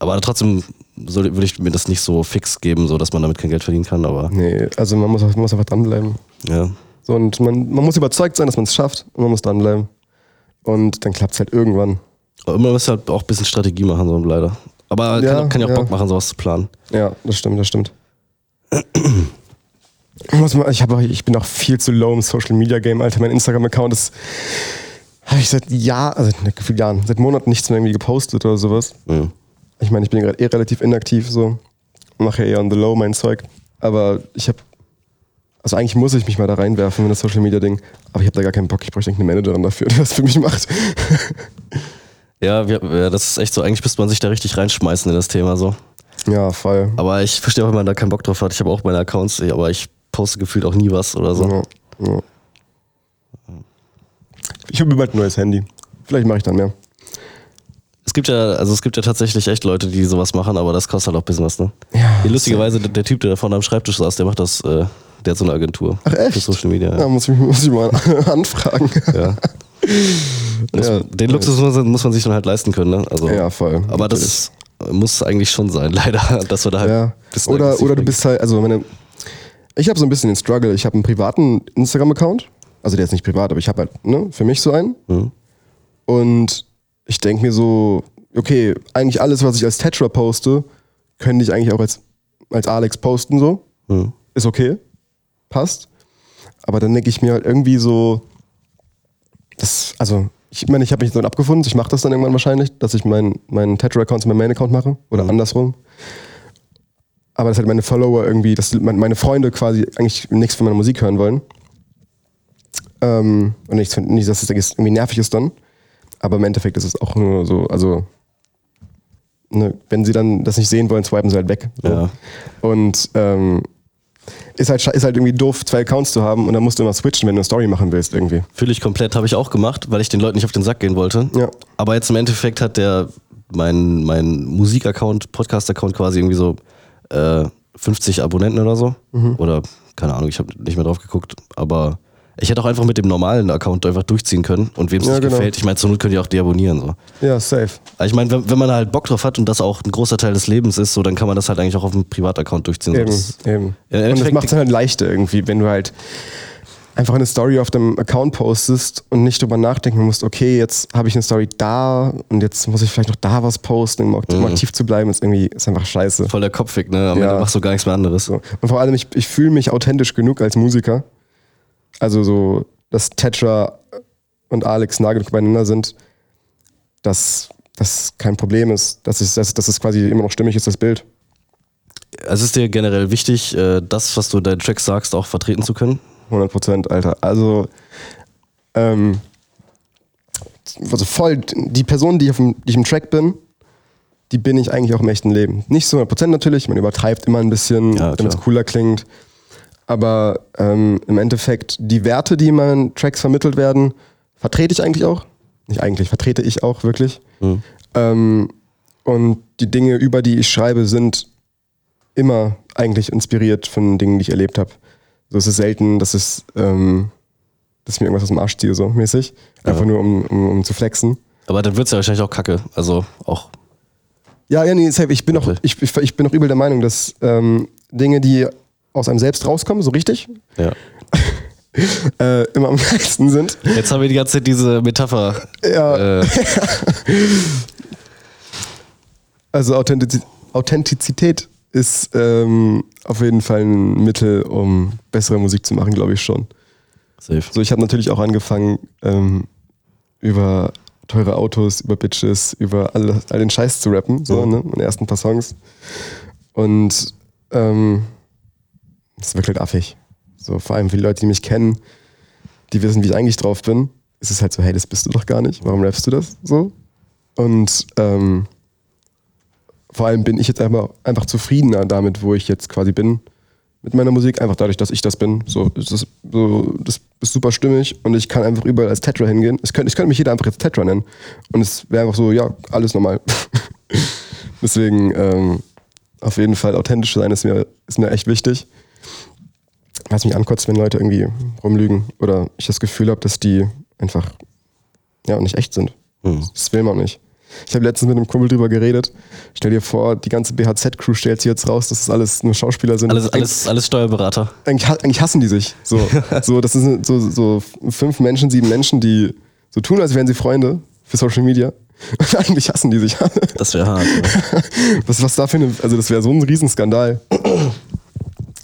aber trotzdem so, würde ich mir das nicht so fix geben, so dass man damit kein Geld verdienen kann, aber Nee, also man muss, man muss einfach dranbleiben. ja. So, und man, man muss überzeugt sein, dass man es schafft und man muss dranbleiben. Und dann klappt es halt irgendwann. Aber man muss halt auch ein bisschen Strategie machen, so leider. Aber Ja, kann, ja auch ja. Bock machen, sowas zu planen. Ja, das stimmt, das stimmt. Ich, muss mal, ich, hab ich bin auch viel zu low im Social Media Game, Alter. Mein Instagram-Account ist. Habe ich seit Jahren, also nicht gefühlt Jahren, seit Monaten nichts mehr irgendwie gepostet oder sowas. Mhm. Ich meine, ich bin gerade eh relativ inaktiv so. Mache ja eher on the low mein Zeug. Aber ich habe. Also eigentlich muss ich mich mal da reinwerfen in das Social Media Ding. Aber ich habe da gar keinen Bock. Ich bräuchte irgendeine Managerin dafür, die das für mich macht. Ja, wir, ja, das ist echt so. Eigentlich müsste man sich da richtig reinschmeißen in das Thema so. ja, voll. Aber ich verstehe auch, wenn man da keinen Bock drauf hat. Ich habe auch meine Accounts, aber ich poste gefühlt auch nie was oder so. Ja, ja. Ich habe bald ein neues Handy. Vielleicht mache ich dann mehr. Es gibt ja, also es gibt ja tatsächlich echt Leute, die sowas machen, aber das kostet halt auch ein bisschen was, ne? Ja, lustigerweise, der, der Typ, der da vorne am Schreibtisch saß, der macht das, äh, der hat so eine Agentur. Ach echt? Für Social Media. Ja, Ja. muss ich, muss ich mal anfragen. ja. Das, Ja. den Luxus muss man, muss man sich dann halt leisten können, ne? Also, Ja, voll. Aber das ist, muss eigentlich schon sein, leider, dass wir da halt Ja. Oder, oder du bist halt, also meine, ich habe so ein bisschen den Struggle. Ich habe einen privaten Instagram-Account. Also der ist nicht privat, aber ich habe halt, ne, für mich so einen. Mhm. Und ich denke mir so, okay, eigentlich alles, was ich als Tetra poste, könnte ich eigentlich auch als, als Alex posten, so. Mhm. Ist okay. Passt. Aber dann denke ich mir halt irgendwie so, das, also, ich meine, ich habe mich so abgefunden, ich mache das dann irgendwann wahrscheinlich, dass ich meinen meinen Tetra-Account zu meinem Main-Account mache oder Mhm. andersrum. Aber dass halt meine Follower irgendwie, dass mein- meine Freunde quasi eigentlich nichts von meiner Musik hören wollen. Ähm, und nicht, nicht, dass es irgendwie nervig ist dann. Aber im Endeffekt ist es auch nur so, also, ne, wenn sie dann das nicht sehen wollen, swipen sie halt weg. So. Ja. Und ähm, ist, halt, ist halt irgendwie doof, zwei Accounts zu haben und dann musst du immer switchen, wenn du eine Story machen willst irgendwie. Fühle ich komplett, habe ich auch gemacht, weil ich den Leuten nicht auf den Sack gehen wollte. Ja. Aber jetzt im Endeffekt hat der mein, mein Musik-Account, Podcast-Account quasi irgendwie so äh, 50 Abonnenten oder so. Mhm. Oder keine Ahnung, ich habe nicht mehr drauf geguckt. Aber ich hätte auch einfach mit dem normalen Account einfach durchziehen können. Und wem es Ja, nicht genau. gefällt, ich meine, zur Not könnt ihr auch deabonnieren. So. Ja, safe. Aber ich meine, wenn, wenn man halt Bock drauf hat und das auch ein großer Teil des Lebens ist, so, dann kann man das halt eigentlich auch auf dem Privat-Account durchziehen. Eben, das- eben. Und das macht es halt leichter irgendwie, wenn du halt einfach eine Story auf deinem Account postest und nicht drüber nachdenken musst, okay, jetzt habe ich eine Story da und jetzt muss ich vielleicht noch da was posten, um, um aktiv zu bleiben, ist irgendwie ist einfach scheiße. voll der Kopf weg, ne? Am Ja. Ende machst du gar nichts mehr anderes. So. Und vor allem, ich, ich fühle mich authentisch genug als Musiker. Also so, dass Tetra und Alex nah genug beieinander sind, dass das kein Problem ist. Dass es, dass, dass es quasi immer noch stimmig ist, das Bild. Es ist dir generell wichtig, äh, das, was du in deinen Tracks sagst, auch vertreten zu können. 100 Prozent, Alter. Also, ähm, also voll, die Person, die ich, auf dem, die ich im Track bin, die bin ich eigentlich auch im echten Leben. Nicht zu 100 Prozent natürlich, man übertreibt immer ein bisschen, Ja, damit es cooler klingt. Aber ähm, im Endeffekt, die Werte, die in meinen Tracks vermittelt werden, vertrete ich eigentlich auch. Nicht eigentlich, vertrete ich auch wirklich. Mhm. Ähm, und die Dinge, über die ich schreibe, sind immer eigentlich inspiriert von Dingen, die ich erlebt habe. So es ist selten, dass es, ähm, dass ich mir irgendwas aus dem Arsch ziehe, so mäßig. Einfach Ja. nur um, um, um zu flexen. Aber dann wird's ja wahrscheinlich auch kacke. Also auch. Ja, ja, nee. Ich bin auch, Okay. ich, ich bin auch übel der Meinung, dass ähm, Dinge, die aus einem selbst rauskommen, so richtig, Ja. äh, immer am geilsten sind. Jetzt haben wir die ganze Zeit diese Metapher. Ja, Äh, also Authentiz Authentizität ist ähm, auf jeden Fall ein Mittel, um bessere Musik zu machen, glaube ich schon. safe. So, ich habe natürlich auch angefangen, ähm, über teure Autos, über Bitches, über all, all den Scheiß zu rappen, so, Mhm. ne? Meine ersten paar Songs. Und ähm, das wirkt halt affig. So, vor allem für die Leute, die mich kennen, die wissen, wie ich eigentlich drauf bin, ist es halt so, hey, das bist du doch gar nicht. Warum rappst du das so? Und ähm, vor allem bin ich jetzt einfach, einfach zufriedener damit, wo ich jetzt quasi bin, mit meiner Musik, einfach dadurch, dass ich das bin. So, das, ist, so, das ist super stimmig und ich kann einfach überall als Tetra hingehen. Es könnte, es könnte mich jeder einfach jetzt Tetra nennen. Und es wäre einfach so, ja, alles normal. Deswegen, ähm, auf jeden Fall authentisch sein ist mir, ist mir echt wichtig. Was mich ankotzt, wenn Leute irgendwie rumlügen oder ich das Gefühl habe, dass die einfach ja, nicht echt sind. Hm. Das will man nicht. Ich habe letztens mit einem Kumpel drüber geredet. Stell dir vor, die ganze BHZ-Crew stellt sich jetzt raus, dass es alles nur Schauspieler sind. Alles, alles, alles Steuerberater. Eigentlich, eigentlich hassen die sich. So, so das sind so, so fünf Menschen, sieben Menschen, die so tun, als wären sie Freunde für Social Media. Und eigentlich hassen die sich. Das wäre hart. Ne? Was, was da für eine, also das wäre so ein Riesenskandal.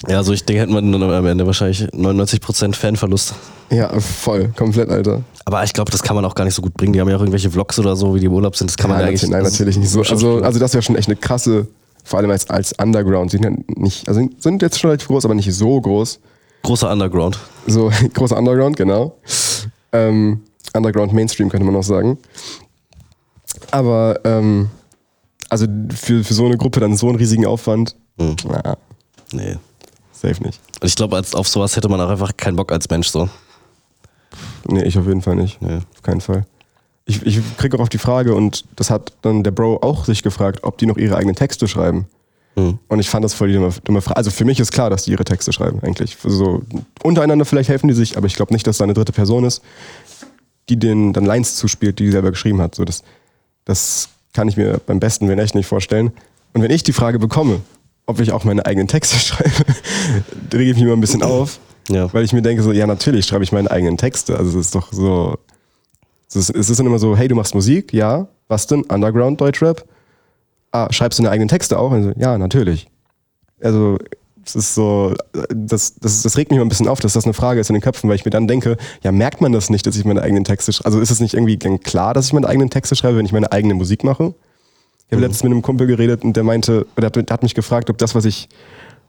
Ja, also ich denke, hätten wir dann am Ende wahrscheinlich 99% Fanverlust. Ja, voll, komplett, Alter. Aber ich glaube, das kann man auch gar nicht so gut bringen. Die haben ja auch irgendwelche Vlogs oder so, wie die im Urlaub sind. Das kann man ja nein, eigentlich nein, natürlich nicht so. Also, also das wäre schon echt eine krasse, vor allem als, als Underground. Sie sind ja nicht, also sind jetzt schon relativ groß, aber nicht so groß. Großer Underground. So großer Underground, genau. Ähm, Underground Mainstream könnte man auch sagen. Aber ähm, also für, für so eine Gruppe dann so einen riesigen Aufwand, Hm. na, Nee. Safe nicht. Und ich glaube, als- auf sowas hätte man auch einfach keinen Bock als Mensch so. Nee, ich auf jeden Fall nicht. Nee. Auf keinen Fall. Ich, ich kriege auch auf die Frage, und das hat dann der Bro auch sich gefragt, ob die noch ihre eigenen Texte schreiben. Hm. Und ich fand das voll die dumme, dumme Frage. Also für mich ist klar, dass die ihre Texte schreiben, eigentlich. So untereinander vielleicht helfen die sich, aber ich glaube nicht, dass da eine dritte Person ist, die den dann Lines zuspielt, die die selber geschrieben hat. So, das, das kann ich mir beim besten Willen echt nicht vorstellen. Und wenn ich die Frage bekomme, ob ich auch meine eigenen Texte schreibe, rege ich mich immer ein bisschen auf, Ja. weil ich mir denke, so, ja, natürlich schreibe ich meine eigenen Texte. Also es ist doch so. Es ist, es ist dann immer so, hey, du machst Musik, ja, was denn? Underground Deutschrap? Ah, schreibst du deine eigenen Texte auch? So, ja, natürlich. Also, es ist so, das, das, das regt mich immer ein bisschen auf, dass das eine Frage ist in den Köpfen, weil ich mir dann denke, ja, merkt man das nicht, dass ich meine eigenen Texte schreibe? Also ist es nicht irgendwie klar, dass ich meine eigenen Texte schreibe, wenn ich meine eigene Musik mache? Ich habe letztens mit einem Kumpel geredet und der meinte, oder hat, hat mich gefragt, ob das, was ich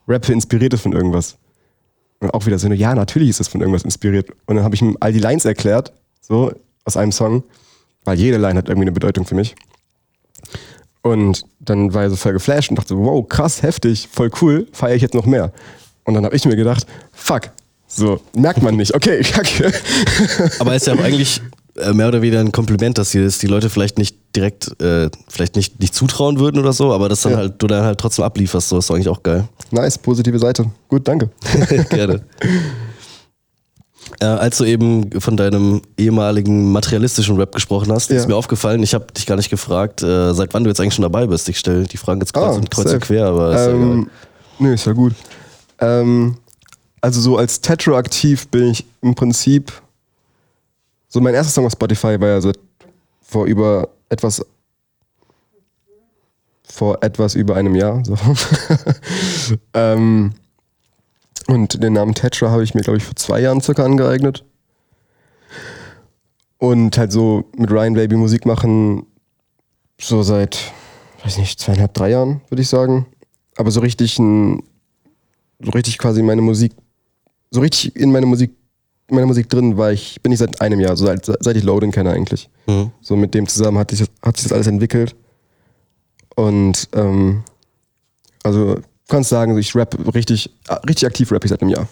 rappe, inspiriert ist von irgendwas. Und auch wieder so, ja, natürlich ist es von irgendwas inspiriert. Und dann habe ich ihm all die Lines erklärt, so aus einem Song, weil jede Line hat irgendwie eine Bedeutung für mich. Und dann war er so voll geflasht und dachte, wow, krass, heftig, voll cool, feiere ich jetzt noch mehr. Und dann habe ich mir gedacht, fuck, so, merkt man nicht, okay, kacke. Aber ist ja auch eigentlich mehr oder weniger ein Kompliment, dass die, dass die Leute vielleicht nicht direkt, äh, vielleicht nicht, nicht zutrauen würden oder so, aber dass dann Ja. halt, du dann halt trotzdem ablieferst, so ist eigentlich auch geil. Nice, positive Seite. Gut, danke. Gerne. Äh, als du eben von deinem ehemaligen materialistischen Rap gesprochen hast, Ja. ist mir aufgefallen, ich habe dich gar nicht gefragt, äh, seit wann du jetzt eigentlich schon dabei bist. Ich stelle die Fragen jetzt kreuz, Ah, und, kreuz und quer, aber ist ja. Ähm, nö, ist ja gut. Ähm, also so als Tetro aktiv bin ich im Prinzip, so mein erster Song auf Spotify war ja so vor über etwas, vor etwas über einem Jahr. So. ähm, und den Namen Tetra habe ich mir, glaube ich, vor zwei Jahren circa angeeignet. Und halt so mit Ryan Baby Musik machen, so seit, weiß nicht, zweieinhalb, drei Jahren, würde ich sagen. Aber so richtig ein, so richtig quasi meine Musik, so richtig in meine Musik, in meiner Musik drin war ich, bin ich seit einem Jahr, so seit, seit ich Loading kenne eigentlich. Mhm. So mit dem zusammen hat sich, das- hat sich das alles entwickelt. Und ähm, also du kannst sagen, ich rap richtig, richtig aktiv rap ich seit einem Jahr.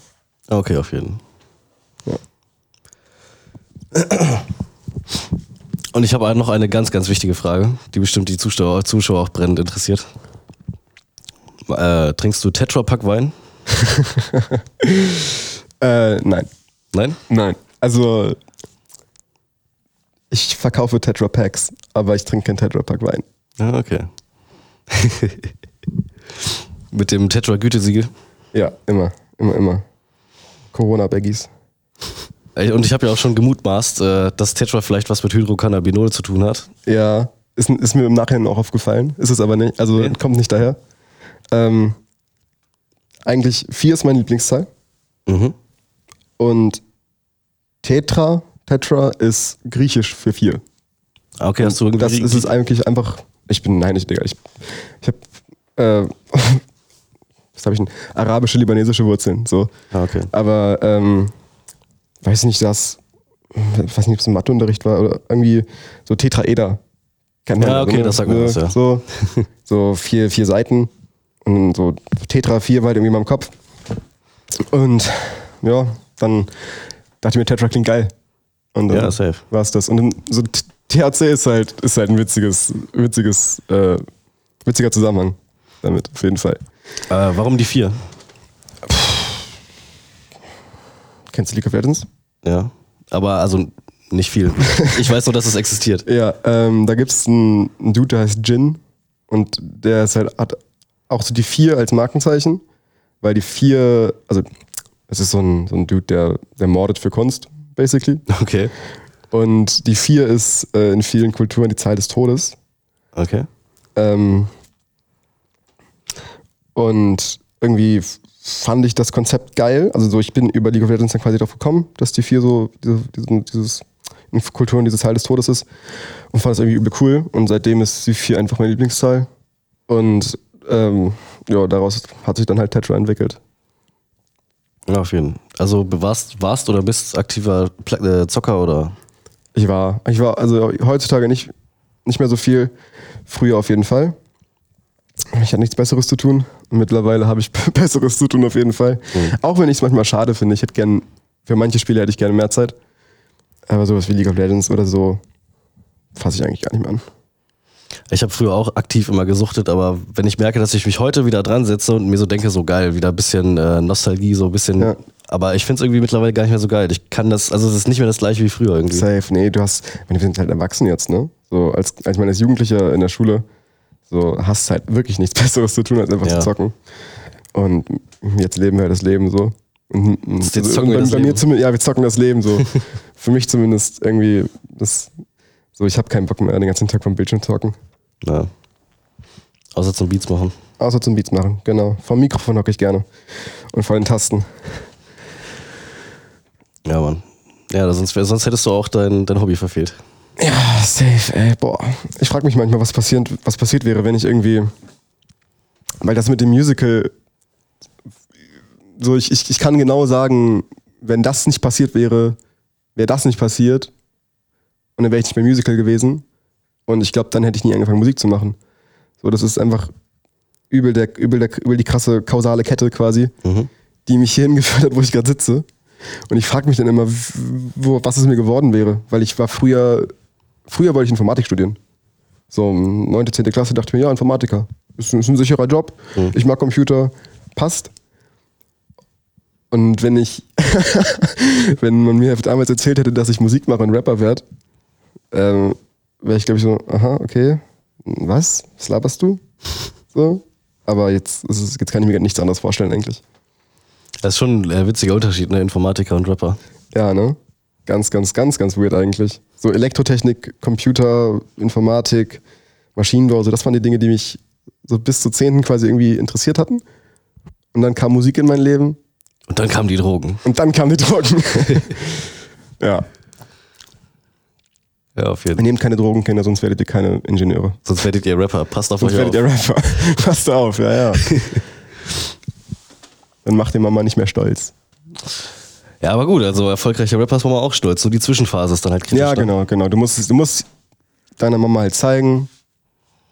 Okay, auf jeden. Ja. Und ich habe noch eine ganz, ganz wichtige Frage, die bestimmt die Zuschauer, Zuschauer auch brennend interessiert. Äh, trinkst du Tetra Pack Wein? Äh, nein. Nein? Nein. Also ich verkaufe Tetra Packs, aber ich trinke kein Tetra Pack Wein. Ja, okay. Mit dem Tetra Gütesiegel. Ja, immer, immer, immer. Corona-Baggies. Und ich habe ja auch schon gemutmaßt, äh, dass Tetra vielleicht was mit Hydrocannabinol zu tun hat. Ja, ist, ist mir im Nachhinein auch aufgefallen. Ist es aber nicht. Also Okay. kommt nicht daher. Ähm, eigentlich vier ist meine Lieblingszahl. Mhm. Und Tetra, Tetra ist griechisch für vier. Ah, Okay, hast du irgendwie. Das ist es eigentlich einfach. Ich bin, nein, ich, Digga, ich, ich habe, äh, was habe ich denn? Arabische, libanesische Wurzeln, so. Ah, okay. Aber, ähm, weiß nicht, das, weiß nicht, ob es im Matheunterricht war oder irgendwie so Tetraeder. Kennt man Ja, ja, okay, ne? das sagt man Ne? was, ja. So, so vier, vier Seiten und so Tetra 4 war halt irgendwie in meinem Kopf. Und ja, dann dachte ich mir, Tetra klingt geil. Und dann Ja, safe. war es das. Und dann, so THC ist halt, ist halt ein witziges, witziges, äh, witziger Zusammenhang damit, auf jeden Fall. Äh, warum die vier? Kennst du League of Legends? Ja. Aber also nicht viel. Ich weiß nur, dass es existiert. Ja, ähm, da gibt es einen, einen Dude, der heißt Jin. Und der ist halt, hat auch so die vier als Markenzeichen, weil die vier, also es ist so ein, so ein Dude, der, der mordet für Kunst, basically. Okay. Und die vier ist äh, in vielen Kulturen die Zahl des Todes. Okay. Ähm, und irgendwie fand ich das Konzept geil. Also so, ich bin über League of Legends dann quasi drauf gekommen, dass die vier so diese, dieses in Kulturen diese Zahl des Todes ist und fand das irgendwie übel cool. Und seitdem ist die vier einfach meine Lieblingszahl. Und ähm, ja, daraus hat sich dann halt Tetra entwickelt. Ja, auf jeden Fall. Also warst, warst oder bist aktiver Pla äh, Zocker oder? Ich war, ich war also heutzutage nicht, nicht mehr so viel, früher auf jeden Fall. Ich hatte nichts Besseres zu tun. Mittlerweile habe ich Besseres zu tun auf jeden Fall. Auch wenn ich es manchmal schade finde. Ich hätte gern, für manche Spiele hätte ich gerne mehr Zeit. Aber sowas wie League of Legends oder so fasse ich eigentlich gar nicht mehr an. Ich habe früher auch aktiv immer gesuchtet, aber wenn ich merke, dass ich mich heute wieder dran setze und mir so denke, so geil, wieder ein bisschen äh, Nostalgie, so ein bisschen. Ja. Aber ich finde es irgendwie mittlerweile gar nicht mehr so geil. Ich kann das, also es ist nicht mehr das gleiche wie früher irgendwie. Safe, nee, du hast, wir sind halt erwachsen jetzt, ne? So, als, als ich meine, als Jugendlicher in der Schule, so hast halt wirklich nichts Besseres zu tun, als einfach Ja. zu zocken. Und jetzt leben wir halt das Leben so. Und, und, Jetzt also, zocken bei, das bei Leben. mir zumindest, ja, wir zocken das Leben so. Für mich zumindest irgendwie, das, so, ich habe keinen Bock mehr, den ganzen Tag vom Bildschirm zu zocken. Ja. Außer zum Beats machen. Außer zum Beats machen, genau. Vom Mikrofon hocke ich gerne. Und vor den Tasten. Ja, Mann. Ja, sonst, sonst hättest du auch dein, dein Hobby verfehlt. Ja, safe, ey, boah. Ich frage mich manchmal, was passiert, was passiert wäre, wenn ich irgendwie. Weil das mit dem Musical. So, ich, ich, ich kann genau sagen, wenn das nicht passiert wäre, wäre das nicht passiert. Und dann wäre ich nicht mehr Musical gewesen. Und ich glaube, dann hätte ich nie angefangen, Musik zu machen. So, das ist einfach übel, der, übel, der, übel die krasse kausale Kette quasi, Mhm. die mich hierhin geführt hat, wo ich gerade sitze. Und ich frage mich dann immer, wo, was es mir geworden wäre. Weil ich war früher, früher wollte ich Informatik studieren. So, 9., 10. Klasse dachte ich mir, ja, Informatiker. Ist, ein- ist ein sicherer Job. Ich mag Computer. Passt. Und wenn ich, wenn man mir damals erzählt hätte, dass ich Musik mache und Rapper werde, ähm, wäre ich, glaube ich, so, aha, okay, was? Was laberst du? So. Aber jetzt, es, jetzt kann ich mir gar nichts anderes vorstellen, eigentlich. Das ist schon ein äh, witziger Unterschied, ne? Informatiker und Rapper. Ja, ne? Ganz, ganz, ganz, ganz weird eigentlich. So Elektrotechnik, Computer, Informatik, Maschinenbau, so das waren die Dinge, die mich so bis zur 10. quasi irgendwie interessiert hatten. Und dann kam Musik in mein Leben Und dann kamen die Drogen. und dann kamen die Drogen. ja. Ja, auf jeden Fall. Nehmt keine Drogen, Kinder, sonst werdet ihr keine Ingenieure. Sonst werdet ihr Rapper. Passt auf Sonst euch werdet auf. ihr Rapper. Passt auf, ja, ja. dann macht die Mama nicht mehr stolz. Ja, aber gut, also erfolgreiche Rapper ist man auch stolz. So die Zwischenphase ist dann halt kritisch. Ja, ne? genau, genau. Du musst, du musst deiner Mama halt zeigen,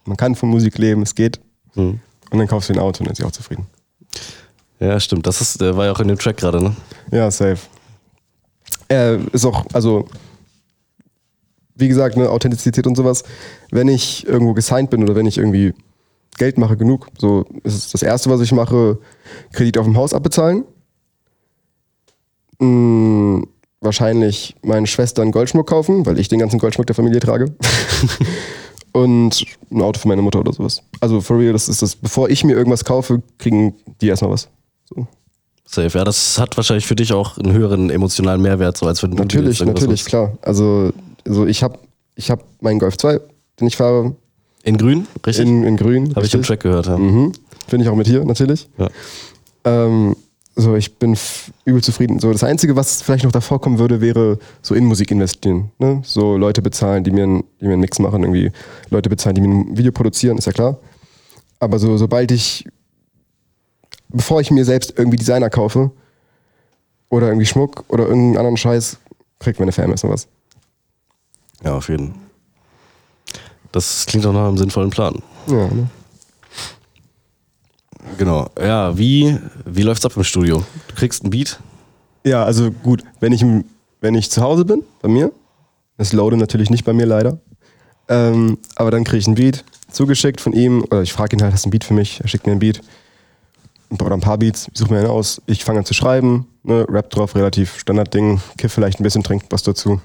man kann von Musik leben, es geht. Mhm. Und dann kaufst du ein Auto und dann ist sie auch zufrieden. Ja, stimmt. Das ist, war ja auch in dem Track gerade, ne? Ja, safe. Äh, ist auch, also, wie gesagt, ne, Authentizität und sowas. Wenn ich irgendwo gesigned bin oder wenn ich irgendwie Geld mache genug, so ist es das Erste, was ich mache, Kredit auf dem Haus abbezahlen. Mm, wahrscheinlich meinen Schwestern Goldschmuck kaufen, weil ich den ganzen Goldschmuck der Familie trage. und ein Auto für meine Mutter oder sowas. Also for real, das ist das, bevor ich mir irgendwas kaufe, kriegen die erstmal was. So. Safe. Ja, das hat wahrscheinlich für dich auch einen höheren emotionalen Mehrwert, so als wenn du Natürlich, natürlich, klar. Also, also ich habe ich hab meinen Golf 2, den ich fahre, In grün, richtig? in, in grün. Habe ich im. Track gehört, ja. Mhm. Finde ich auch mit hier, natürlich. ja. Ähm, so, ich bin übel zufrieden. So, das Einzige, was vielleicht noch davor kommen würde, wäre so in Musik investieren. Ne? So Leute bezahlen, die mir, einen- die mir einen Mix machen, irgendwie Leute bezahlen, die mir ein Video produzieren, ist ja klar. Aber so, sobald ich, bevor ich mir selbst irgendwie Designer kaufe oder irgendwie Schmuck oder irgendeinen anderen Scheiß, kriegt meine Fan erstmal was. Ja, auf jeden Fall. Das klingt doch nach einem sinnvollen Plan. Ja, ne? Genau. Ja, wie, wie läuft's ab im Studio? Du kriegst einen Beat? Ja, also gut, wenn ich, wenn ich zu Hause bin, bei mir, das loade natürlich nicht bei mir leider, ähm, aber dann kriege ich einen Beat zugeschickt von ihm, oder ich frage ihn halt, hast du einen Beat für mich? Er schickt mir einen Beat, oder ein paar Beats, ich suche mir einen aus, ich fange an zu schreiben, ne, Rap drauf, relativ Standardding, kiff vielleicht ein bisschen, trink was dazu.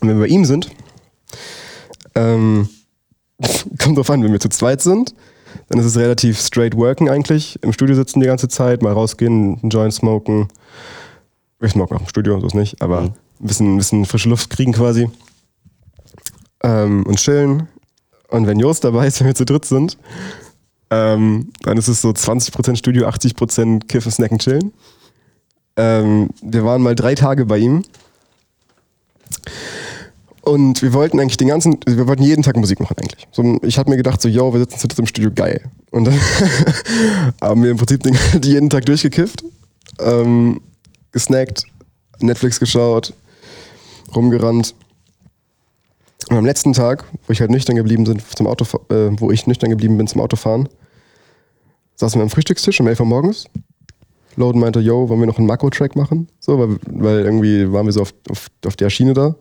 Und wenn wir bei ihm sind, ähm, kommt drauf an, wenn wir zu zweit sind, dann ist es relativ straight worken eigentlich, im Studio sitzen die ganze Zeit, mal rausgehen, einen Joint smoken, ich smoke auch im Studio, so ist nicht, aber Mhm. ein bisschen, ein bisschen frische Luft kriegen quasi. Ähm, und chillen. Und wenn Jost dabei ist, wenn wir zu dritt sind, ähm, dann ist es so 20% Studio, 80% Kiffen, Snacken, Chillen. Ähm, wir waren mal drei Tage bei ihm. Und wir wollten eigentlich den ganzen, wir wollten jeden Tag Musik machen eigentlich. So, ich hatte mir gedacht, so, yo, wir sitzen dritt im Studio, geil. Und dann haben wir im Prinzip den, jeden Tag durchgekifft, ähm, gesnackt, Netflix geschaut, rumgerannt. Und am letzten Tag, wo ich halt nüchtern geblieben bin zum Auto, äh, wo ich nüchtern geblieben bin zum Autofahren, saßen wir am Frühstückstisch um 11 Uhr morgens. Loden meinte, yo, wollen wir noch einen Makro-Track machen? So, weil, weil irgendwie waren wir so auf, auf, auf der Schiene da.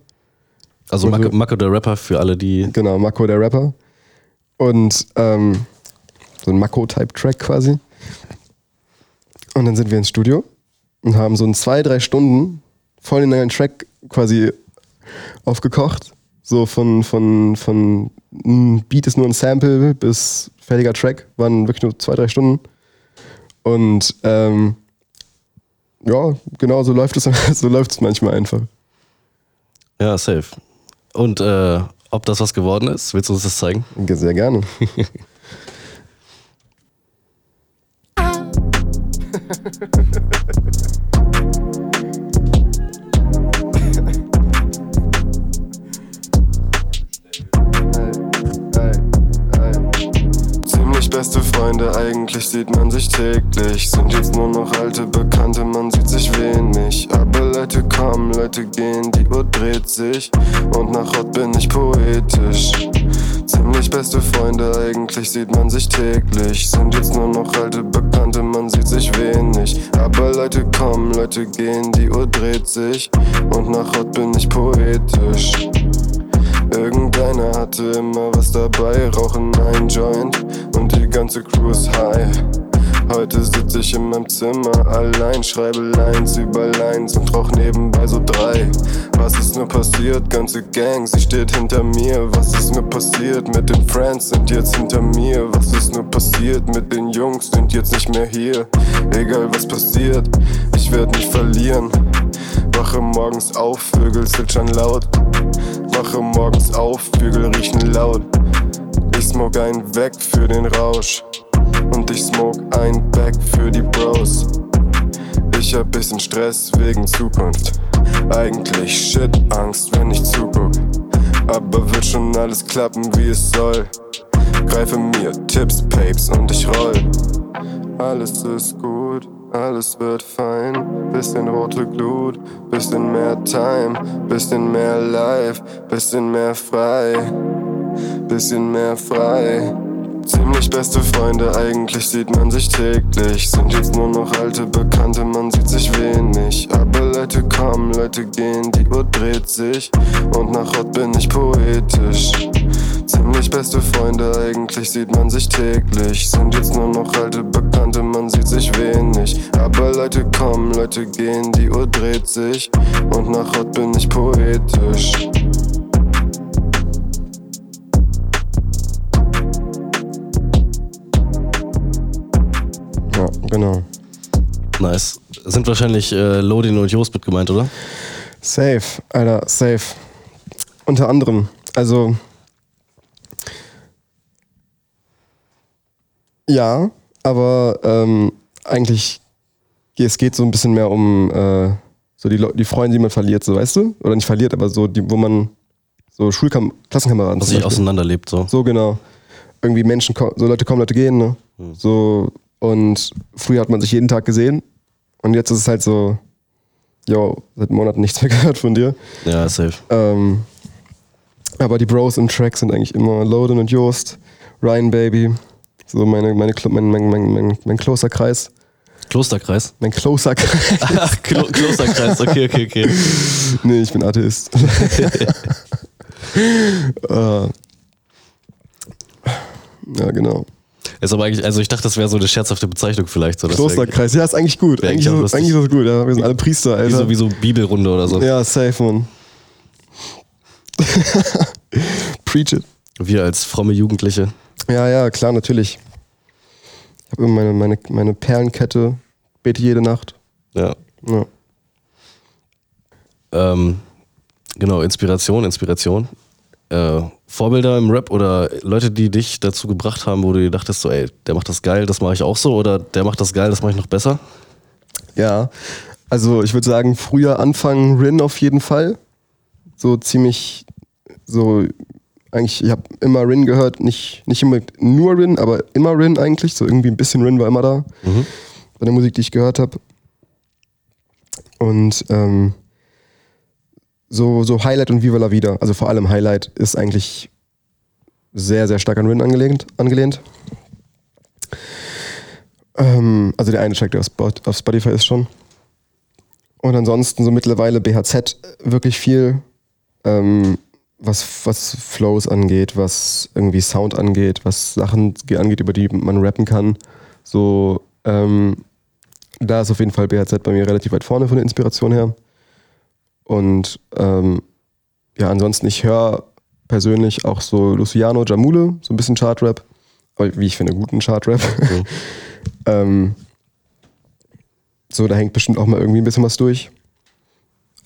Also Mako, wir- Mako der Rapper für alle, die. Genau, Mako der Rapper. Und ähm, so ein Mako-Type-Track quasi. Und dann sind wir ins Studio und haben so in zwei, drei Stunden voll den neuen Track quasi aufgekocht. So von, von, von ein Beat ist nur ein Sample bis fertiger Track. Waren wirklich nur zwei, drei Stunden. Und ähm, ja, genau so läuft es so läuft es manchmal einfach. Ja, safe. Und äh, ob das was geworden ist, willst du uns das zeigen? Sehr gerne. beste Freunde, eigentlich sieht man sich täglich. Sind jetzt nur noch alte Bekannte, man sieht sich wenig. Aber Leute kommen, Leute gehen, die Uhr dreht sich. Und nach Hot bin ich poetisch. Ziemlich beste Freunde, eigentlich sieht man sich täglich. Sind jetzt nur noch alte Bekannte, man sieht sich wenig. Aber Leute kommen, Leute gehen, die Uhr dreht sich. Und nach Hot bin ich poetisch. Irgendeiner hatte immer was dabei, rauchen ein Joint ganze Crew ist high. Heute sitz ich in meinem Zimmer allein, schreibe Lines über Lines und rauch nebenbei so drei. Was ist nur passiert? Ganze Gang, sie steht hinter mir. Was ist nur passiert? Mit den Friends sind jetzt hinter mir. Was ist nur passiert? Mit den Jungs sind jetzt nicht mehr hier. Egal was passiert, ich werd nicht verlieren. Wache morgens auf, Vögel zwitschern laut. Wache morgens auf, Vögel riechen laut. Ich smoke einen weg für den Rausch. Und ich smoke ein Back für die Bros. Ich hab bisschen Stress wegen Zukunft. Eigentlich shit, Angst, wenn ich zuguck. Aber wird schon alles klappen, wie es soll. Greife mir Tipps, Papes und ich roll. Alles ist gut, alles wird fein. Bisschen rote Glut, bisschen mehr Time, bisschen mehr Life, bisschen mehr frei, bisschen mehr frei. Ziemlich beste Freunde, eigentlich sieht man sich täglich. Sind jetzt nur noch alte Bekannte, man sieht sich wenig. Aber Leute kommen, Leute gehen, die Uhr dreht sich. Und nach Hot bin ich poetisch. Ziemlich beste Freunde, eigentlich sieht man sich täglich. Sind jetzt nur noch alte Bekannte, man sieht sich wenig. Aber Leute kommen, Leute gehen, die Uhr dreht sich. Und nach Hot bin ich poetisch. Genau. Nice. Sind wahrscheinlich äh, Lodin und Jost mit gemeint, oder? Safe, Alter, safe. Unter anderem, also. Ja, aber ähm, eigentlich, es geht so ein bisschen mehr um äh, so die, die Freunde, die man verliert, so weißt du? Oder nicht verliert, aber so, die, wo man so Schulkam Klassenkameraden Was sich auseinanderlebt, so. So genau. Irgendwie Menschen, so Leute kommen, Leute gehen, ne? So, und früher hat man sich jeden Tag gesehen und jetzt ist es halt so, yo, seit Monaten nichts mehr gehört von dir. Ja, safe. Ähm, aber die Bros im Track sind eigentlich immer Loden und Joost, Ryan Baby So meine, meine, mein, mein, mein, mein, mein closer Kreis. Klosterkreis. Mein closer Kreis. Ach, Klo Klosterkreis, okay, okay, okay. nee, ich bin Atheist. äh, ja, genau. Ist aber eigentlich, also ich dachte, das wäre so eine scherzhafte Bezeichnung vielleicht. So, Klosterkreis, ja, ist eigentlich gut. Eigentlich, ist, lustig. eigentlich ist das gut, ja. Wir sind alle Priester, Wie Alter. so, wie so Bibelrunde oder so. Ja, safe, man. Preach it. Wir als fromme Jugendliche. Ja, ja, klar, natürlich. Ich habe immer meine, meine, meine Perlenkette, bete jede Nacht. Ja. Ja. Ähm, genau, Inspiration, Inspiration. Äh, Vorbilder im Rap oder Leute, die dich dazu gebracht haben, wo du dir dachtest, so, ey, der macht das geil, das mache ich auch so, oder der macht das geil, das mache ich noch besser? Ja, also ich würde sagen, früher anfangen Rin auf jeden Fall. So ziemlich, so eigentlich, ich habe immer Rin gehört, nicht, nicht immer nur Rin, aber immer Rin eigentlich. So irgendwie ein bisschen Rin war immer da Mhm. bei der Musik, die ich gehört habe. Und ähm, so, so Highlight und Viva la Vida, also vor allem Highlight, ist eigentlich sehr, sehr stark an Rin angelehnt. angelehnt. Ähm, also der eine Track, der auf Spot- auf Spotify ist schon. Und ansonsten so mittlerweile BHZ wirklich viel, ähm, was, was Flows angeht, was irgendwie Sound angeht, was Sachen ge- angeht, über die man rappen kann. So, ähm, da ist auf jeden Fall BHZ bei mir relativ weit vorne von der Inspiration her. Und ähm, ja, ansonsten, ich höre persönlich auch so Luciano Jamule, so ein bisschen Chartrap, aber wie ich finde, guten Chartrap. Mhm. ähm, so, da hängt bestimmt auch mal irgendwie ein bisschen was durch.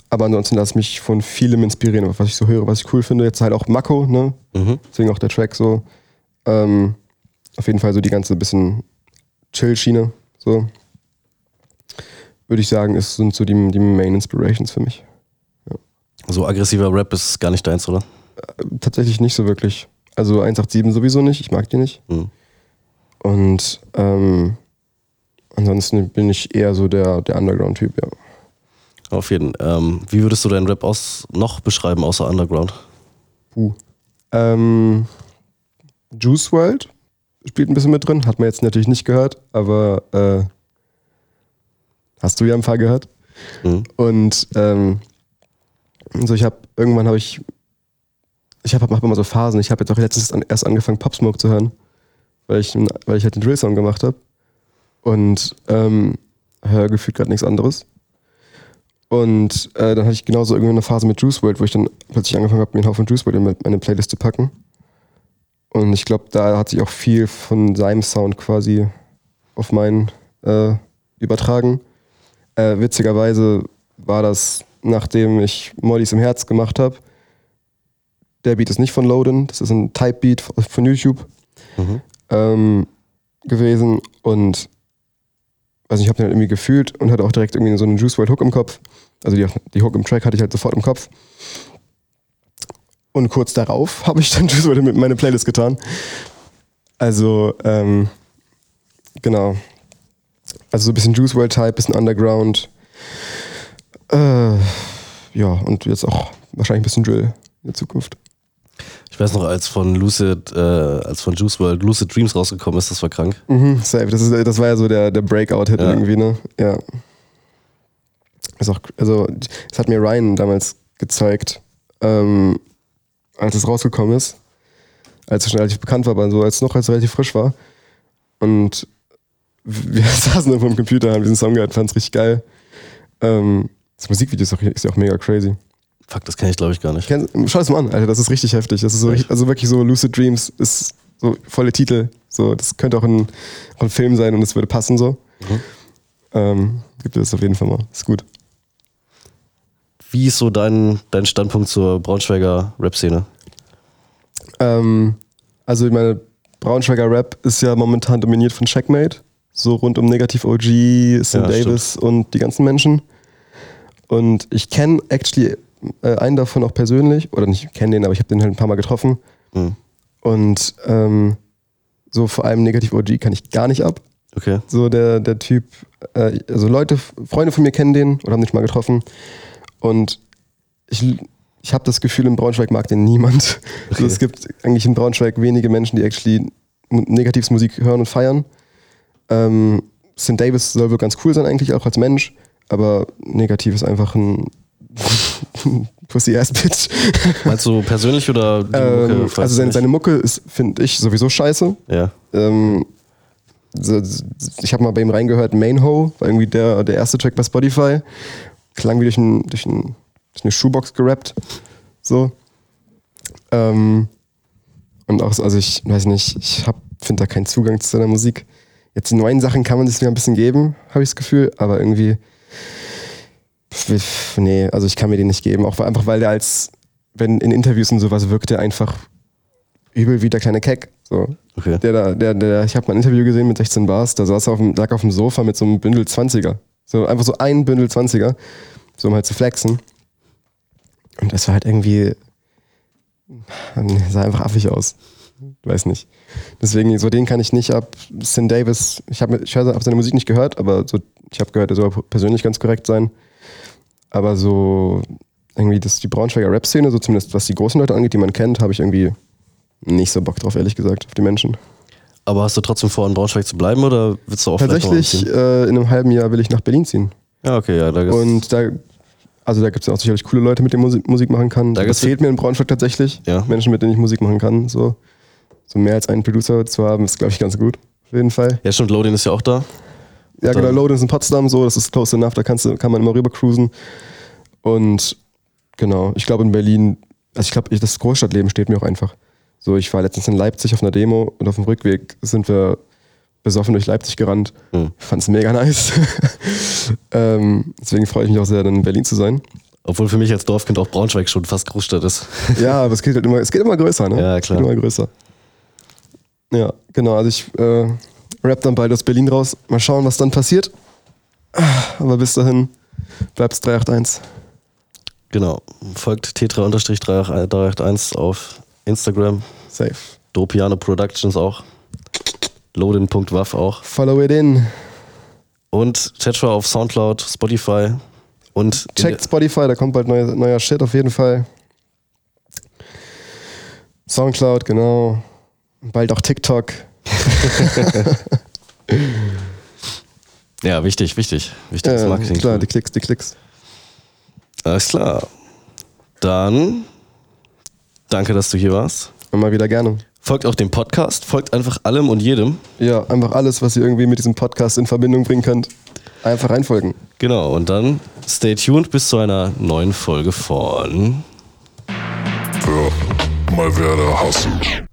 Aber ansonsten lasse ich mich von vielem inspirieren, was ich so höre, was ich cool finde. Jetzt halt auch Mako, ne? Mhm. Deswegen auch der Track so. Ähm, auf jeden Fall so die ganze bisschen Chill-Schiene. So. Würde ich sagen, ist, sind so die, die Main Inspirations für mich. So aggressiver Rap ist gar nicht deins, oder? Tatsächlich nicht so wirklich. Also 187 sowieso nicht, ich mag die nicht. Mhm. Und ähm, ansonsten bin ich eher so der, der Underground-Typ, ja. Auf jeden. Ähm, wie würdest du deinen Rap aus noch beschreiben, außer Underground? Puh. Ähm, Juice World spielt ein bisschen mit drin, hat man jetzt natürlich nicht gehört, aber äh, hast du ja ein paar gehört. Mhm. Und ähm, so ich habe irgendwann habe ich ich habe hab immer so Phasen. Ich habe jetzt auch letztens an, erst angefangen Pop Smoke zu hören, weil ich weil ich halt den Drill Song gemacht habe und ähm, höre gefühlt gerade nichts anderes. Und äh, dann hatte ich genauso irgendwie eine Phase mit Juice World, wo ich dann plötzlich angefangen habe, mir einen Haufen Juice World in meine Playlist zu packen. Und ich glaube, da hat sich auch viel von seinem Sound quasi auf meinen äh, übertragen. Äh, witzigerweise war das, nachdem ich Moddys im Herz gemacht habe. Der Beat ist nicht von Loden, das ist ein Type-Beat von YouTube Mhm. ähm, gewesen. Und also ich habe den halt irgendwie gefühlt und hatte auch direkt irgendwie so einen Juice WRLD Hook im Kopf. Also die, die Hook im Track hatte ich halt sofort im Kopf. Und kurz darauf habe ich dann Juice WRLD mit in meine Playlist getan. Also, ähm, genau. Also so ein bisschen Juice WRLD Type, bisschen Underground. Äh, ja, und jetzt auch wahrscheinlich ein bisschen Drill in der Zukunft. Ich weiß noch, als von Lucid, äh, als von Juice World Lucid Dreams rausgekommen ist, das war krank. Mhm, safe. Das, ist, das war ja so der, der Breakout-Hit Ja. irgendwie, ne? Ja. Ist auch, also, das hat mir Ryan damals gezeigt, ähm, als es rausgekommen ist. Als es schon relativ bekannt war, aber so als es noch als es relativ frisch war. Und wir saßen dann vor dem Computer, haben diesen Song gehört, fanden es richtig geil. Ähm, das Musikvideo ist, auch, ist ja auch mega crazy. Fuck, das kenne ich glaube ich gar nicht. Kenn, schau es mal an, Alter, das ist richtig heftig. Das ist so, also wirklich so Lucid Dreams ist so volle Titel. So, das könnte auch ein, auch ein Film sein und es würde passen so. Mhm. Ähm, gibt es auf jeden Fall mal. Ist gut. Wie ist so dein, dein Standpunkt zur Braunschweiger Rap-Szene? Ähm, also ich meine, Braunschweiger Rap ist ja momentan dominiert von Checkmate. So rund um Negativ OG, Sim Ja, Davis und die ganzen Menschen. Und ich kenne actually äh, einen davon auch persönlich, oder nicht kenne den, aber ich habe den halt ein paar Mal getroffen. Mhm. Und ähm, so vor allem Negativ OG kann ich gar nicht ab. Okay. So der, der Typ, äh, also Leute, Freunde von mir kennen den oder haben den schon mal getroffen. Und ich, ich habe das Gefühl, in Braunschweig mag den niemand. Okay. Also es gibt eigentlich in Braunschweig wenige Menschen, die actually Mu- Negativsmusik hören und feiern. Ähm, St. Davis soll wohl ganz cool sein eigentlich auch als Mensch, aber Negativ ist einfach ein Pussy-Ass-Bitch. Meinst du persönlich oder die Ähm, Mucke, also seine, seine Mucke ist, finde ich, sowieso scheiße. Ja. Ähm, ich habe mal bei ihm reingehört, Main Ho, war irgendwie der, der erste Track bei Spotify. Klang wie durch, ein, durch, ein, durch eine Shoebox gerappt. So. Ähm, und auch, so- also ich weiß nicht, ich finde da keinen Zugang zu seiner Musik. Jetzt die neuen Sachen kann man sich wieder ein bisschen geben, habe ich das Gefühl, aber irgendwie. Nee, also ich kann mir den nicht geben. Auch einfach, weil der als, wenn in Interviews und sowas wirkt, der einfach übel wie der kleine Keck. So. Okay. Der da, der, der, ich habe mal ein Interview gesehen mit 16 Bars, da saß er auf dem, lag auf dem Sofa mit so einem Bündel 20er. So, einfach so ein Bündel 20er, so um halt zu flexen. Und das war halt irgendwie, sah einfach affig aus. Weiß nicht. Deswegen, so den kann ich nicht ab. Sin Davis, ich habe ich hab seine Musik nicht gehört, aber so, ich habe gehört, er soll persönlich ganz korrekt sein. Aber so irgendwie das, die Braunschweiger Rap-Szene, so zumindest was die großen Leute angeht, die man kennt, habe ich irgendwie nicht so Bock drauf, ehrlich gesagt, auf die Menschen. Aber hast du trotzdem vor, in Braunschweig zu bleiben oder willst du auch Tatsächlich, äh, in einem halben Jahr will ich nach Berlin ziehen. Ja, okay, ja. Da ist, Und da, also da gibt es auch sicherlich coole Leute, mit denen Musik, Musik machen kann. Da das gibt's- fehlt mir in Braunschweig tatsächlich. Ja. Menschen, mit denen ich Musik machen kann. So, so mehr als einen Producer zu haben, ist, glaube ich, ganz gut. Auf jeden Fall. ja, stimmt, Loading ist ja auch da. Ja, genau, Loading ist in Potsdam, so, das ist close enough, da kannst du, kann man immer rüber cruisen. Und genau, ich glaube in Berlin, also ich glaube, das Großstadtleben steht mir auch einfach. So, ich war letztens in Leipzig auf einer Demo und auf dem Rückweg sind wir besoffen durch Leipzig gerannt. Hm. Fand es mega nice. ähm, deswegen freue ich mich auch sehr, dann in Berlin zu sein. Obwohl für mich als Dorfkind auch Braunschweig schon fast Großstadt ist. Ja, aber es geht halt immer, es geht immer größer, ne? Ja, Es klar. geht immer größer. Ja, genau. Also ich äh, rap dann bald aus Berlin raus. Mal schauen, was dann passiert. Aber bis dahin bleibt's 381. Genau. Folgt tetra-381 auf Instagram. Safe. Dopiano Productions auch. Loadin.waff auch. Follow it in. Und Tetra auf Soundcloud, Spotify und Checkt Spotify, da kommt bald neuer, neuer Shit auf jeden Fall. Soundcloud, genau. Bald auch TikTok. Ja, wichtig, wichtig. Wichtiges Äh, Marketing. klar, die Klicks, die Klicks. Alles klar. Dann danke, dass du hier warst. Immer wieder gerne. Folgt auch dem Podcast, folgt einfach allem und jedem. Ja, einfach alles, was ihr irgendwie mit diesem Podcast in Verbindung bringen könnt. Einfach reinfolgen. Genau, und dann stay tuned bis zu einer neuen Folge von Ja, mal wieder der Hassel.